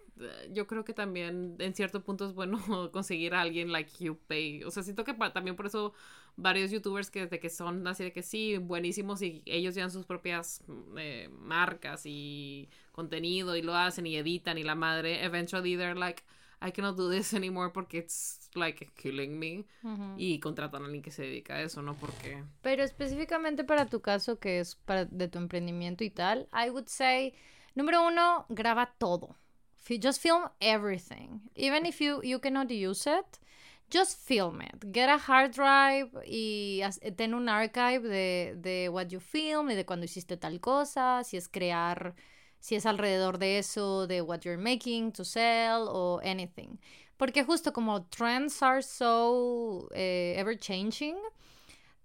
yo creo que también en cierto punto es bueno conseguir a alguien like you pay. O sea, siento que también por eso varios youtubers que desde que son así de que sí, buenísimos y ellos llevan sus propias eh, marcas y contenido y lo hacen y editan y la madre, eventually they're like, I cannot do this anymore porque it's like killing me. Ujú. Y contratan a alguien que se dedica a eso, ¿no? Porque... Pero específicamente para tu caso, que es para de tu emprendimiento y tal, I would say, número uno, graba todo. Just film everything. Even if you, you cannot use it, just film it. Get a hard drive y ten un archive de, de what you film y de cuando hiciste tal cosa, si es crear, si es alrededor de eso, de what you're making to sell o anything. Porque justo como trends are so eh, ever changing,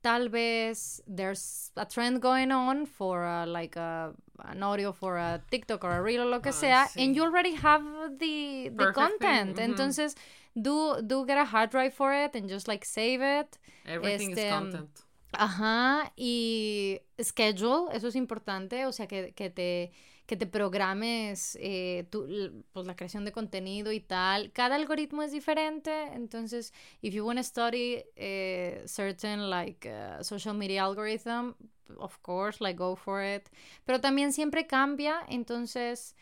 tal vez there's a trend going on for like a, an audio for a TikTok or a reel o lo que sea, sí. and you already have the, the Perfect content. Entonces, do, do get a hard drive for it and just like save it. Everything Este, is content. Ajá, y schedule, eso es importante, o sea, que, que te, que te programes eh, pues, la creación de contenido y tal. Cada algoritmo es diferente, entonces, if you want to study eh, certain, like, uh, social media algorithm, of course, like, go for it. Pero también siempre cambia, entonces,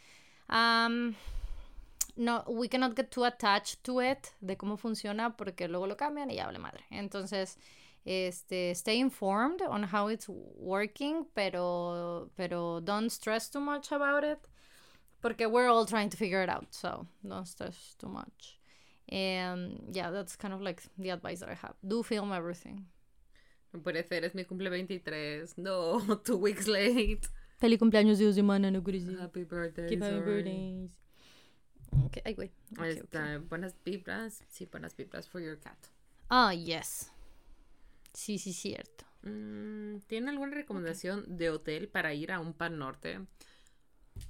no, we cannot get too attached to it, de cómo funciona, porque luego lo cambian y ya vale madre. Entonces, este, stay informed on how it's working, pero, pero don't stress too much about it, porque we're all trying to figure it out, so don't stress too much. And yeah, that's kind of like the advice that I have. Do film everything. No puede ser, es mi cumple 23. No, two weeks late. Feliz cumpleaños de semana, no crazy. Happy birthday. Keep sorry. birthdays. Okay, ay, güey. Okay, okay. Buenas vibras. Sí, buenas vibras for your cat. Ah, yes. Sí, sí, cierto. Mm, ¿Tiene alguna recomendación de hotel para ir a un pan norte?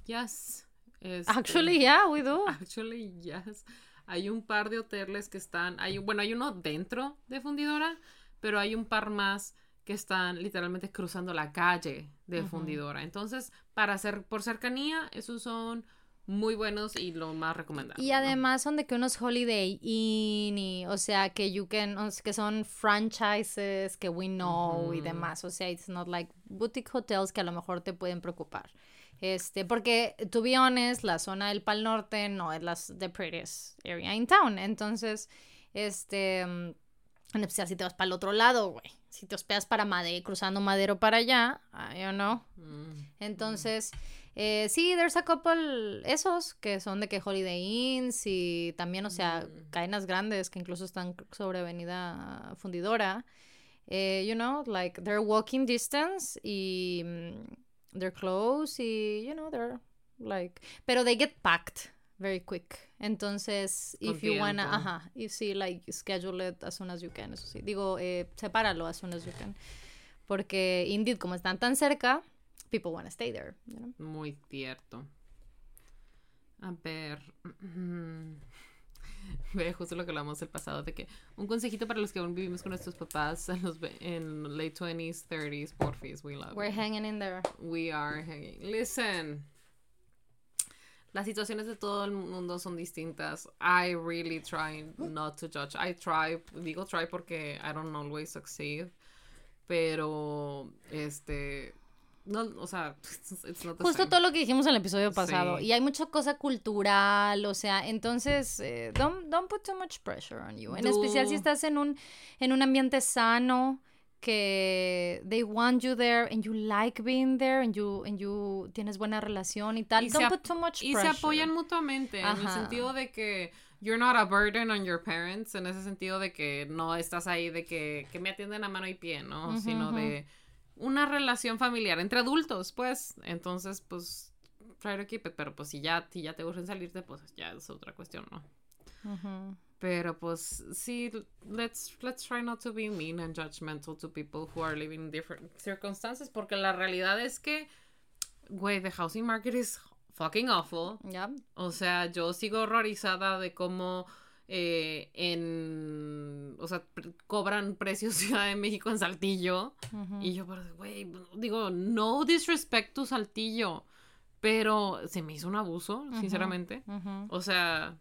Yes. Este, Actually, yeah, we do. Actually, yes. Hay un par de hoteles que están. Hay, bueno, hay uno dentro de Fundidora, pero hay un par más que están literalmente cruzando la calle de Fundidora. Entonces, para hacer por cercanía, esos son muy buenos y lo más recomendable. Y ¿no? además son de que unos Holiday Inn y, o sea, que you can, o sea, que son franchises que we know y demás. O sea, it's not like boutique hotels que a lo mejor te pueden preocupar. Este, porque, to be honest, la zona del Pal Norte no es la the prettiest area in town. Entonces, este, mm, en especial si te vas para el otro lado, güey. Si te hospedas para Madero, cruzando Madero para allá, I don't know. Mm. Entonces, eh, sí, there's a couple esos que son de que Holiday Inns y también, o sea, Mm. cadenas grandes que incluso están sobre Avenida Fundidora. Eh, you know, like they're walking distance y mm, they're close y, you know, they're like, pero they get packed very quick. Entonces, if you wanna, ajá, you see, like, schedule it as soon as you can, eso sí. Digo, eh, sepáralo as soon as you can. Porque, indeed, como están tan cerca, people want to stay there, you know? Muy cierto. A ver. Ve, justo lo que hablamos el pasado, de que un consejito para los que aún vivimos con nuestros papás en, los, en late 20s, 30s, porfis, we love We're hanging in there. We are hanging. Listen. Las situaciones de todo el mundo son distintas. I really try not to judge. I try, digo try porque I don't always succeed. Pero, este, no, o sea, it's, not the Justo same. todo lo que dijimos en el episodio pasado. Sí. Y hay mucha cosa cultural, o sea, entonces, eh, don't, don't put too much pressure on you. En especial si Do- estás en un, en un ambiente sano, que they want you there and you like being there and you, and you tienes buena relación y tal. Y don't put too much Y pressure. se apoyan mutuamente en el Ajá. sentido de que you're not a burden on your parents, en ese sentido de que no estás ahí de que, que me atienden a mano y pie, ¿no? Ujú, Sino ujú. de una relación familiar entre adultos, pues. Entonces, pues, try to keep it. Pero pues si ya, si ya te urgen salirte, pues ya es otra cuestión, ¿no? Pero pues sí, let's, let's try not to be mean and judgmental to people who are living in different circumstances, porque la realidad es que, güey, the housing market is fucking awful. Ya. O sea, yo sigo horrorizada de cómo eh, en, o sea, cobran precios Ciudad de México en Saltillo. Y yo, pero, güey, digo, no disrespect to Saltillo, pero se me hizo un abuso, sinceramente. O sea,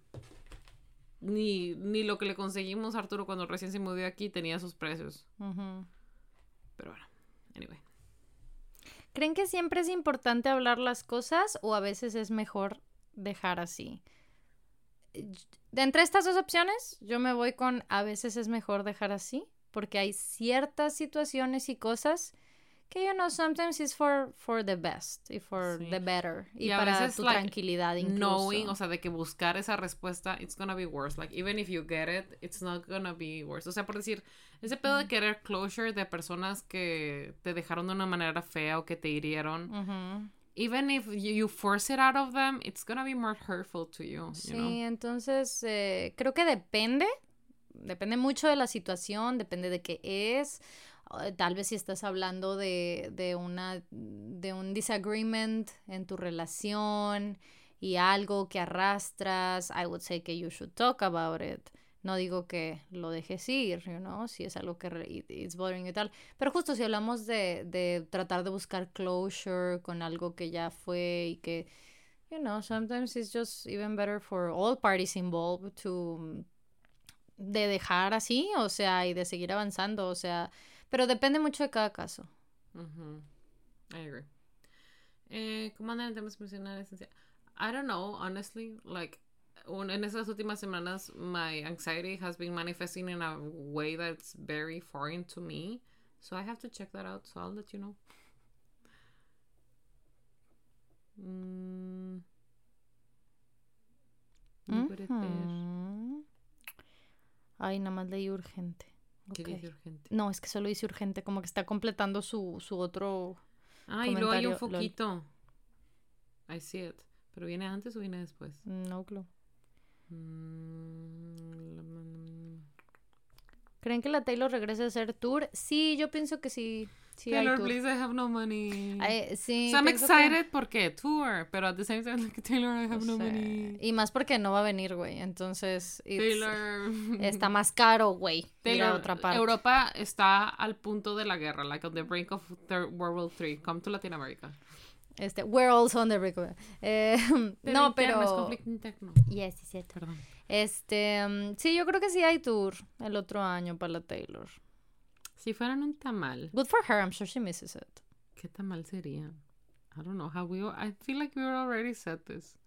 ni, ni lo que le conseguimos a Arturo cuando recién se mudó aquí tenía sus precios. Pero bueno, anyway. ¿Creen que siempre es importante hablar las cosas o a veces es mejor dejar así? De entre estas dos opciones, yo me voy con a veces es mejor dejar así, porque hay ciertas situaciones y cosas que, you know, sometimes it's for, for the best y for Sí. the better y, Y a para veces, tu like, tranquilidad incluso. Knowing, o sea, de que buscar esa respuesta, it's gonna be worse. Like, even if you get it, it's not gonna be worse. O sea, por decir, ese pedo de querer closure de personas que te dejaron de una manera fea o que te hirieron. Even if you, you force it out of them, it's gonna be more hurtful to you, you Sí, know? entonces eh, creo que depende, depende mucho de la situación, depende de qué es. eh, Tal vez si estás hablando de, de una de un disagreement en tu relación y algo que arrastras, I would say que you should talk about it. No digo que lo dejes ir, you know, si es algo que it's bothering you tal. Pero justo si hablamos de, de tratar de buscar closure con algo que ya fue y que you know, sometimes it's just even better for all parties involved to mm, de dejar así, o sea, y de seguir avanzando, o sea, pero depende mucho de cada caso. I agree. Eh, ¿Cómo andan en temas emocionales? I don't know, honestly. Like, un- en estas últimas semanas, my anxiety has been manifesting in a way that's very foreign to me. So I have to check that out. So I'll let you know. Mm. Ay, nada más leí urgente. ¿Qué dice urgente? No, es que solo dice urgente, como que está completando su, su otro... Ah, y luego hay un lol. foquito. I see it. ¿Pero viene antes o viene después? No clue. Mm, ¿Creen que la Taylor regrese a hacer tour? Sí, yo pienso que sí. Sí hay Taylor, tour. please, I have no money. Sí, so I'm pienso que- excited porque tour, pero at the same time, like, Taylor, I have no money. Y más porque no va a venir, güey. Entonces, Taylor. está más caro, güey. Taylor, otra parte. Europa está al punto de la guerra, like on the brink of third World War III. Come to Latin America. Este, we're also on the. Eh, no, interno, pero. Es conflicto interno. Yes, sí, cierto. Perdón. Este, mm, sí, yo creo que sí hay tour el otro año para la Taylor. Si fueran un tamal, Good for her, I'm sure she misses it. ¿qué tamal sería? I don't know. How we? I feel like we already said this.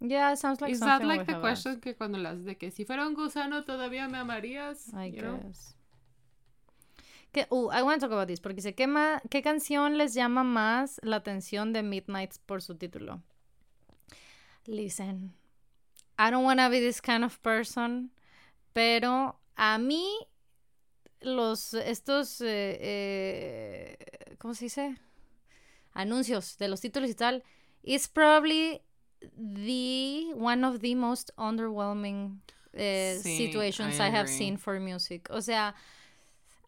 Yeah, it sounds like Is that like we the question que cuando las de que si fuera un gusano todavía me amarías? I you know? Que, uh, I want to talk about this porque dice, ¿qué, ma- ¿qué canción les llama más la atención de Midnight por su título? Listen, I don't want to be this kind of person, pero a mí los, estos, eh, eh, ¿cómo se dice? Anuncios de los títulos y tal, is probably the, one of the most underwhelming eh, Sí, situations I I, have seen for music. O sea,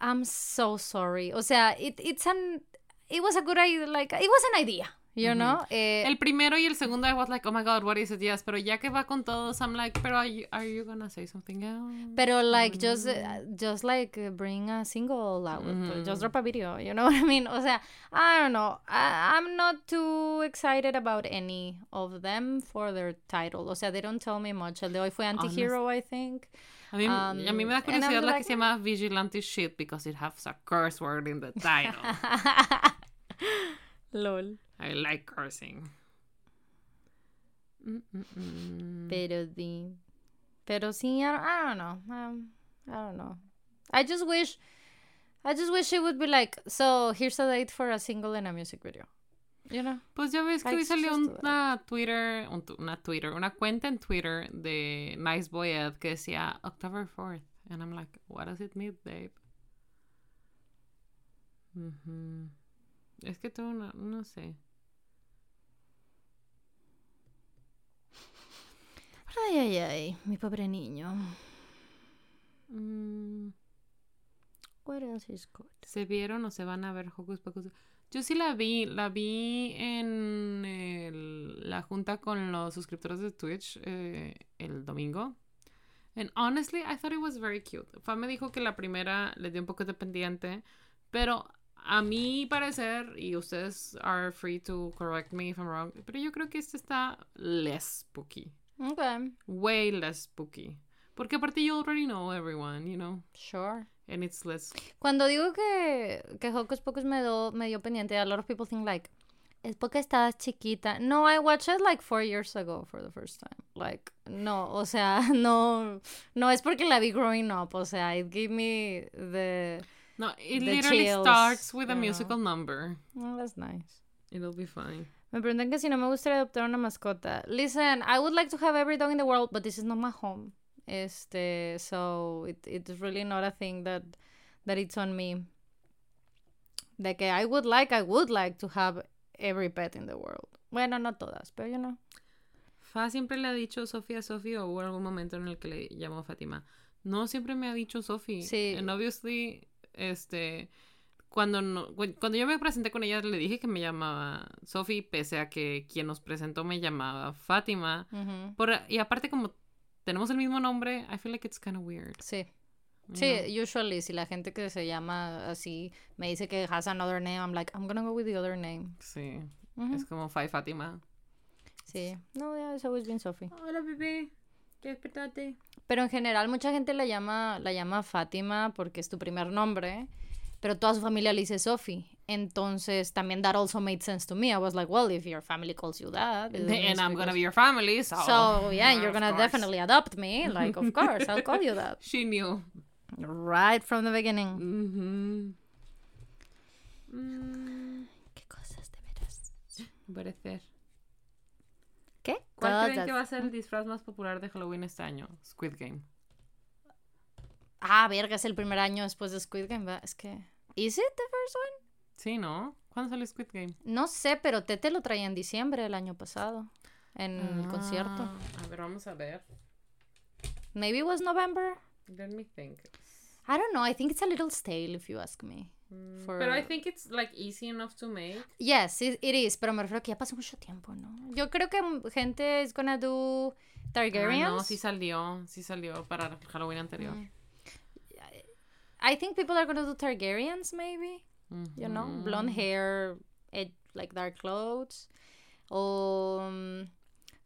I'm so sorry. O sea, it, it's an it was a good idea, like, it was an idea, you know? Eh, El primero y el segundo, I was like, oh my god, what is it? Yes, pero ya que va con todos, I'm like, pero are you, are you gonna say something else? Pero like just uh, just like bring a single out, Mm-hmm. just drop a video, you know what I mean? O sea, I don't know. I, I'm not too excited about any of them for their title. O sea, they don't tell me much. El de hoy fue Antihero, I think. A mí, a mí me da Um, curiosidad la like, que se llama Vigilante Shit because it has a curse word in the title. Lol. I like cursing. Mm-mm-mm. Pero the Pero sí, I, I don't know. Um, I don't know. I just wish I just wish it would be like, so here's a date for a single and a music video. You know? Pues ya ves que hoy salió una Twitter, un una Twitter, una cuenta en Twitter de Nice Boy Ed que decía October 4th. And I'm like, what does it mean, babe? Es que tú no, no sé. Ay, ay, ay, mi pobre niño. Mm, What else is good? ¿Se vieron o se van a ver Hocus Pocus? Yo sí la vi, la vi en el- la junta con los suscriptores de Twitch eh, el domingo. And honestly, I thought it was very cute. Fa me dijo que la primera le dio un poco de pendiente, pero a mi parecer, y ustedes are free to correct me if I'm wrong, pero yo creo que este está less spooky. Okay, Way less spooky. Porque aparte you already know everyone, you know, sure. And it's less Cuando digo que, que Hocus Pocus me, do, me dio pendiente, a lot of people think like, es porque estabas chiquita. No, I watched it like four years ago for the first time. Like, no, o sea, no, no es porque la vi growing up, o sea, it gave me the, No, it The literally chills, starts with a know. musical number. oh, that's nice. It'll be fine. Me preguntan que si no me gustaría adoptar una mascota. Listen, I would like to have every dog in the world, but this is not my home. Este, so it, it's really not a thing that that it's on me. De que I would like, I would like to have every pet in the world. Bueno, no todas, pero you know. Fa siempre le ha dicho Sofía a Sophie o hubo algún momento en el que le llamó Fátima. No, siempre me ha dicho Sophie. Sí. And obviously, este, cuando, no, cu- cuando yo me presenté con ella le dije que me llamaba Sophie, pese a que quien nos presentó me llamaba Fátima. Ujú. Por, y aparte como tenemos el mismo nombre, I feel like it's kind of weird. Sí. you Sí, know? usually si la gente que se llama así me dice que has another name, I'm like, I'm gonna go with the other name. Sí. Ujú. Es como Fai Fátima. Sí. No, yeah, it's always been Sophie. Hola, bebé. Despertate. Pero en general mucha gente la llama, la llama Fátima porque es tu primer nombre, pero toda su familia le dice Sophie. Entonces también that also made sense to me. I was like, well, if your family calls you that, And means I'm gonna because- be your family, so. So yeah, you're gonna course. definitely adopt me. Like, of course, I'll call you that. She knew. Right from the beginning. Mhm. Mm, ¿Qué cosas de veras? parecer. ¿Qué? ¿Cuál creen Todas. que va a ser el disfraz más popular de Halloween este año? Squid Game. Ah, verga, es el primer año después de Squid Game, ¿verdad? Es que... ¿Is it the first one? Sí, ¿no? ¿Cuándo sale Squid Game? No sé, pero Tete lo traía en diciembre del año pasado. En el concierto. Ah, A ver, vamos a ver. Maybe it was November. Let me think. I don't know. I think it's a little stale, if you ask me. Mm, For- Pero I think it's like easy enough to make. Yes, it, it is. Pero me refiero que ya pasó mucho tiempo, ¿no? Yo creo que gente is gonna do Ah, Targaryens. no, sí salió. Sí salió para el Halloween anterior. Mm. I think people are gonna do Targaryens, maybe. You know, blonde hair, ed- like dark clothes. Or um,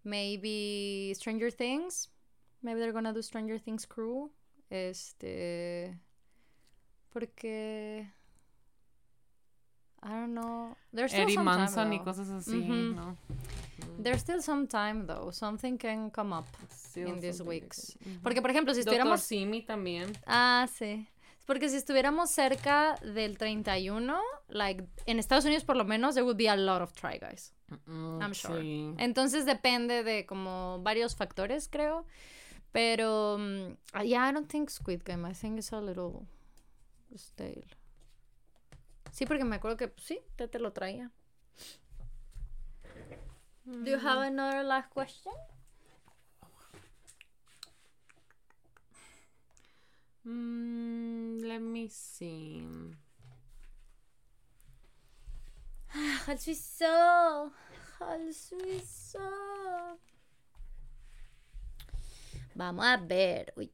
maybe Stranger Things. Maybe they're gonna do Stranger Things crew. Este. Porque. I don't know. There's still Eddie some time, Manson y though. cosas así, Ujú. ¿no? There's still some time though. Something can come up Still in these weeks. Ujú. Porque, por ejemplo, si Doctor estuviéramos. Simi también. Ah, sí. Porque si estuviéramos cerca del 31, like, en Estados Unidos por lo menos, there would be a lot of Try Guys. Mm, I'm sure. sí. Entonces depende de como varios factores, creo. Pero, mm, yeah, I don't think Squid Game. I think it's a little stale. Sí, porque me acuerdo que, pues, sí, te, te lo traía. Do you have another last question? Mm, let me see. al suizo. Al suizo. Vamos a ver. Uy.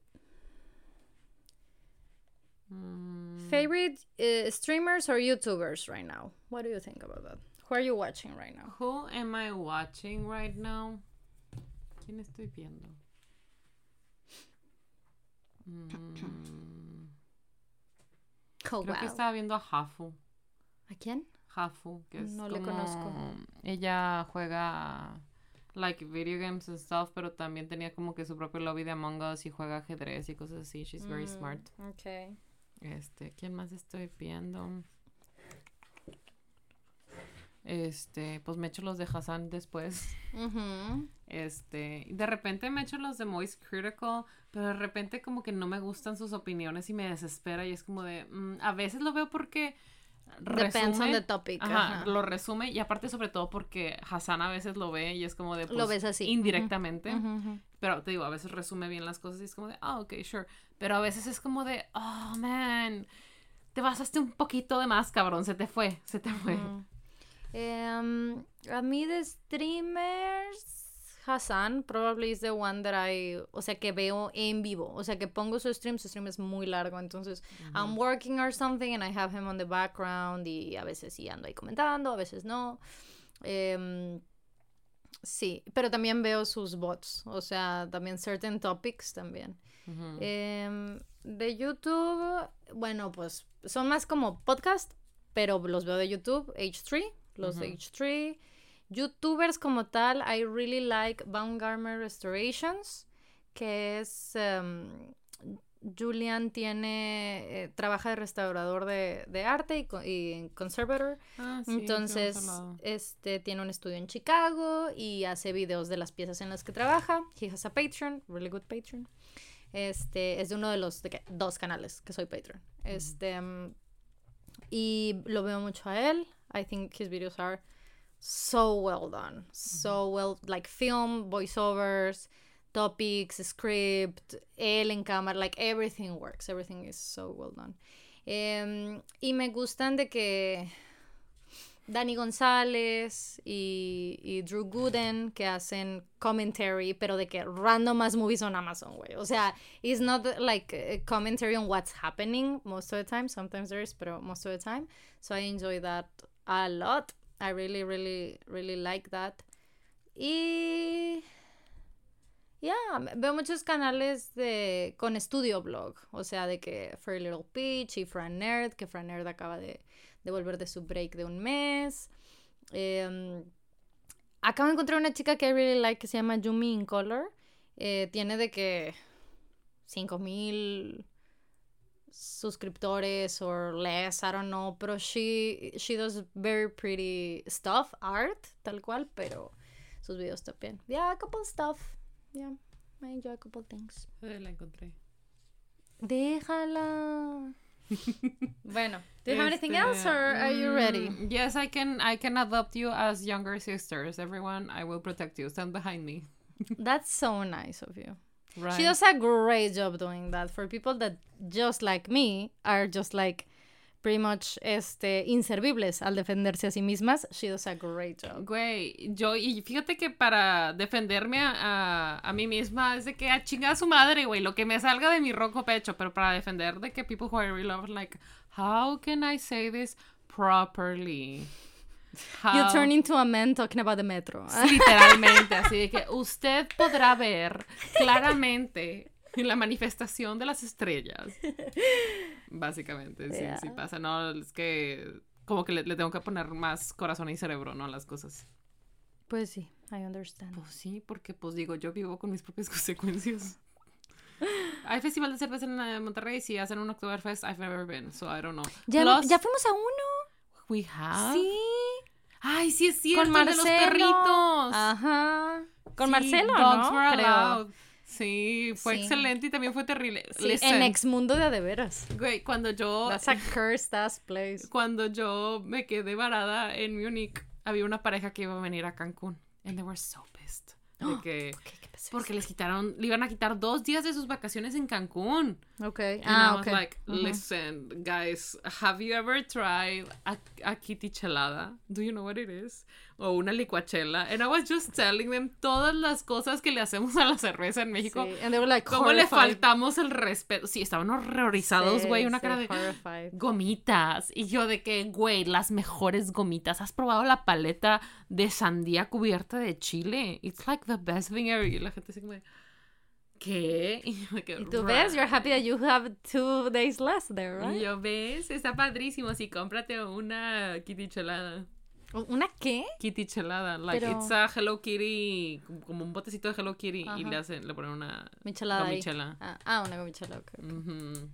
Mm, Favorite uh, streamers or YouTubers right now? What do you think about that? Who are you watching right now? Who am I watching right now? ¿Quién estoy viendo? Mm, Oh, creo que wow. estaba viendo a Hafu. ¿A quién? Hafu, que es No le como- conozco. Ella juega like video games and stuff, pero también tenía como que su propio lobby de Among Us y juega ajedrez y cosas así. She's very Mm, smart. Okay. Este, ¿quién más estoy viendo? Este, pues me echo los de Hassan después. Ujú. Este, de repente me echo los de Moist Critical, pero de repente como que no me gustan sus opiniones y me desespera y es como de, mm, a veces lo veo porque Depends on resume, the topic. ajá, ajá. lo resume y aparte sobre todo porque Hassan a veces lo ve y es como de, Lo pues, ves así. indirectamente, pero te digo, a veces resume bien las cosas y es como de, ah, ok, sure, pero a veces es como de, oh, man, te basaste un poquito de más, cabrón, se te fue, se te fue. Em, a mí de streamers, Hassan probably is the one that I, o sea, que veo en vivo. O sea, que pongo su stream, su stream es muy largo. Entonces, I'm working or something and I have him on the background y a veces sí ando ahí comentando, a veces no. Em, sí, pero también veo sus bots. O sea, también certain topics también. Em, de YouTube, bueno, pues son más como podcast, pero los veo de YouTube, H3, los de Ujú. H3. YouTubers como tal, I really like Baumgartner Restorations, que es... em, Julian tiene, eh, trabaja de restaurador de, de arte y, y conservator. Ah, sí, Entonces, este tiene un estudio en Chicago y hace videos de las piezas en las que trabaja. He has a Patreon, really good Patreon. Este es de uno de los de dos canales que soy Patreon. Este mm, y lo veo mucho a él. I think his videos are so well done, so well like film, voiceovers, topics, script, él en cámara, like everything works. Everything is so well done. Em, y me gustan de que Dani González y, y Drew Gooden que hacen commentary, pero de que random as movies on Amazon, güey. O sea, it's not like a commentary on what's happening most of the time. Sometimes there is, pero most of the time. So I enjoy that a lot. I really, really, really like that. Y ya, veo muchos canales de con estudio blog, o sea, de que Fairy Little Peach y Fran Nerd, que Fran Nerd acaba de, de volver de su break de un mes. Em, acabo de encontrar una chica que I really like que se llama Yumi in Color. Eh, tiene de que 5000 suscriptores or less, I don't know, pero she she does very pretty stuff, art, tal cual, pero sus videos también. Yeah, a couple stuff. Yeah, I enjoy a couple things. La encontré. Déjala. bueno, do you have anything else or are you ready? mm, Yes, I can. I can adopt you as younger sisters. Everyone, I will protect you. Stand behind me. That's so nice of you. Right. She does a great job doing that for people that just like me are just like pretty much este inservibles al defenderse a sí mismas. She does a great job. Güey, yo, y fíjate que para defenderme a, a, a mí misma es de que a chinga a su madre, güey, lo que me salga de mi rojo pecho, pero para defender de que people who I really love, like, how can I say this properly? You How- turn into a man talking about the metro. Literalmente, así de que usted podrá ver claramente la manifestación de las estrellas. Básicamente, sí, sí Yeah. pasa. No, es que como que le, le tengo que poner más corazón y cerebro, ¿no? A las cosas. Pues sí, I understand. Pues sí, porque pues digo, yo vivo con mis propias consecuencias. Hay festival de cerveza en eh, Monterrey, si hacen un Oktoberfest, I've never been, so I don't know. Ya, Plus, ya fuimos a uno. We have. Sí. Ay, sí es cierto, Con el de los Marcelo. perritos. Ajá. Con Sí, Marcelo, Dogs ¿no? Were Creo. Allowed. Sí, fue Sí. excelente y también fue terrible. Sí, en Exmundo de a de veras. güey, cuando yo That's a cursed ass place. cuando yo me quedé varada en Múnich, había una pareja que iba a venir a Cancún and they were so pissed. De que, ¿Qué, qué pasó? porque les quitaron, le iban a quitar dos días de sus vacaciones en Cancún. Ok. And I Ah, was ok. like, listen, guys, have you ever tried a, a kitty chelada? Do you know what it is? O una licuachela. And I was just telling them todas las cosas que le hacemos a la cerveza en México. Sí, and they were like ¿Cómo le horrified. faltamos el respeto? Sí, estaban horrorizados, Sí, güey. una sí, cara de horrified. gomitas. Y yo de que, güey, las mejores gomitas. ¿Has probado la paleta de sandía cubierta de chile? It's like the best thing ever. Y la gente así como, ¿qué? Y yo que, Y tú ves, you're happy that you have two days less there, Y right? yo, ¿ves? Está padrísimo. Sí, cómprate una kitty chelada. ¿Una qué? Kitty chelada. Like, Pero- it's a Hello Kitty, como- un botecito de Hello Kitty. Y Ajá. le hacen, le ponen una Michelada gomichela. Ah, ah, una gomichela, ok. Ujú.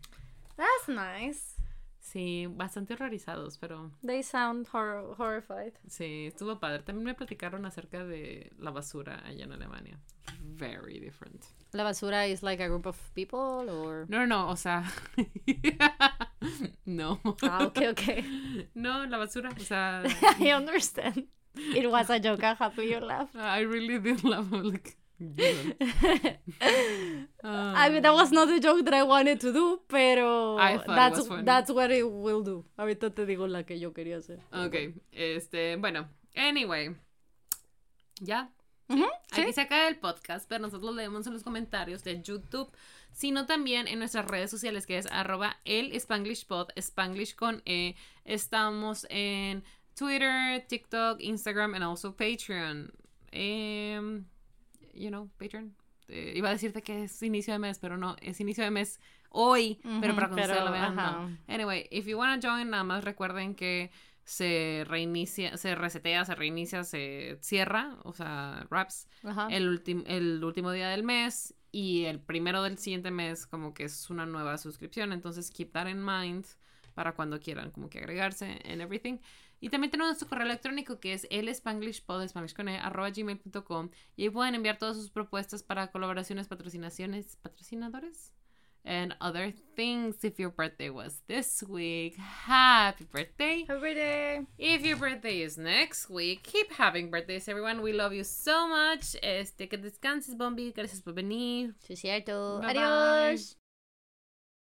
That's nice. Sí, bastante horrorizados, pero They sound hor horrified. sí, estuvo padre. También me platicaron acerca de la basura allá en Alemania. Very different. La basura is like a group of people or... No, no, o sea. no. Ah, okay, okay. No, la basura, o sea. I understand. It was a joke. I'm happy you laughed. I really did laugh. Like. I mean, that was not the joke that I wanted to do, pero I it that's was that's what it will do. Ahorita te digo la que yo quería hacer. Ok, este, bueno, anyway. Ya. Sí. Aquí se acaba el podcast, pero nosotros lo leemos en los comentarios de YouTube, sino también en nuestras redes sociales, que es arroba el Spanglish con E. Estamos en Twitter, TikTok, Instagram, and also Patreon. Em, you know, Patreon. Eh, iba a decirte que es inicio de mes, pero no, es inicio de mes hoy, pero para cuando ustedes pero, lo vean, no. Anyway, if you wanna join, nada más recuerden que se reinicia, se resetea, se reinicia, se cierra, o sea, wraps Ajá. el, último el último día del mes y el primero del siguiente mes como que es una nueva suscripción, entonces keep that in mind para cuando quieran como que agregarse and everything. Y también tenemos nuestro correo electrónico que es el spanglishpod, spanglish con e, arroba gmail.com y ahí pueden enviar todas sus propuestas para colaboraciones, patrocinaciones, patrocinadores and other things. If your birthday was this week, happy birthday. Happy birthday. If your birthday is next week, keep having birthdays, everyone. We love you so much. Este, que descanses, Bombi. Gracias por venir. Sí, cierto. Bye, bye. Adiós.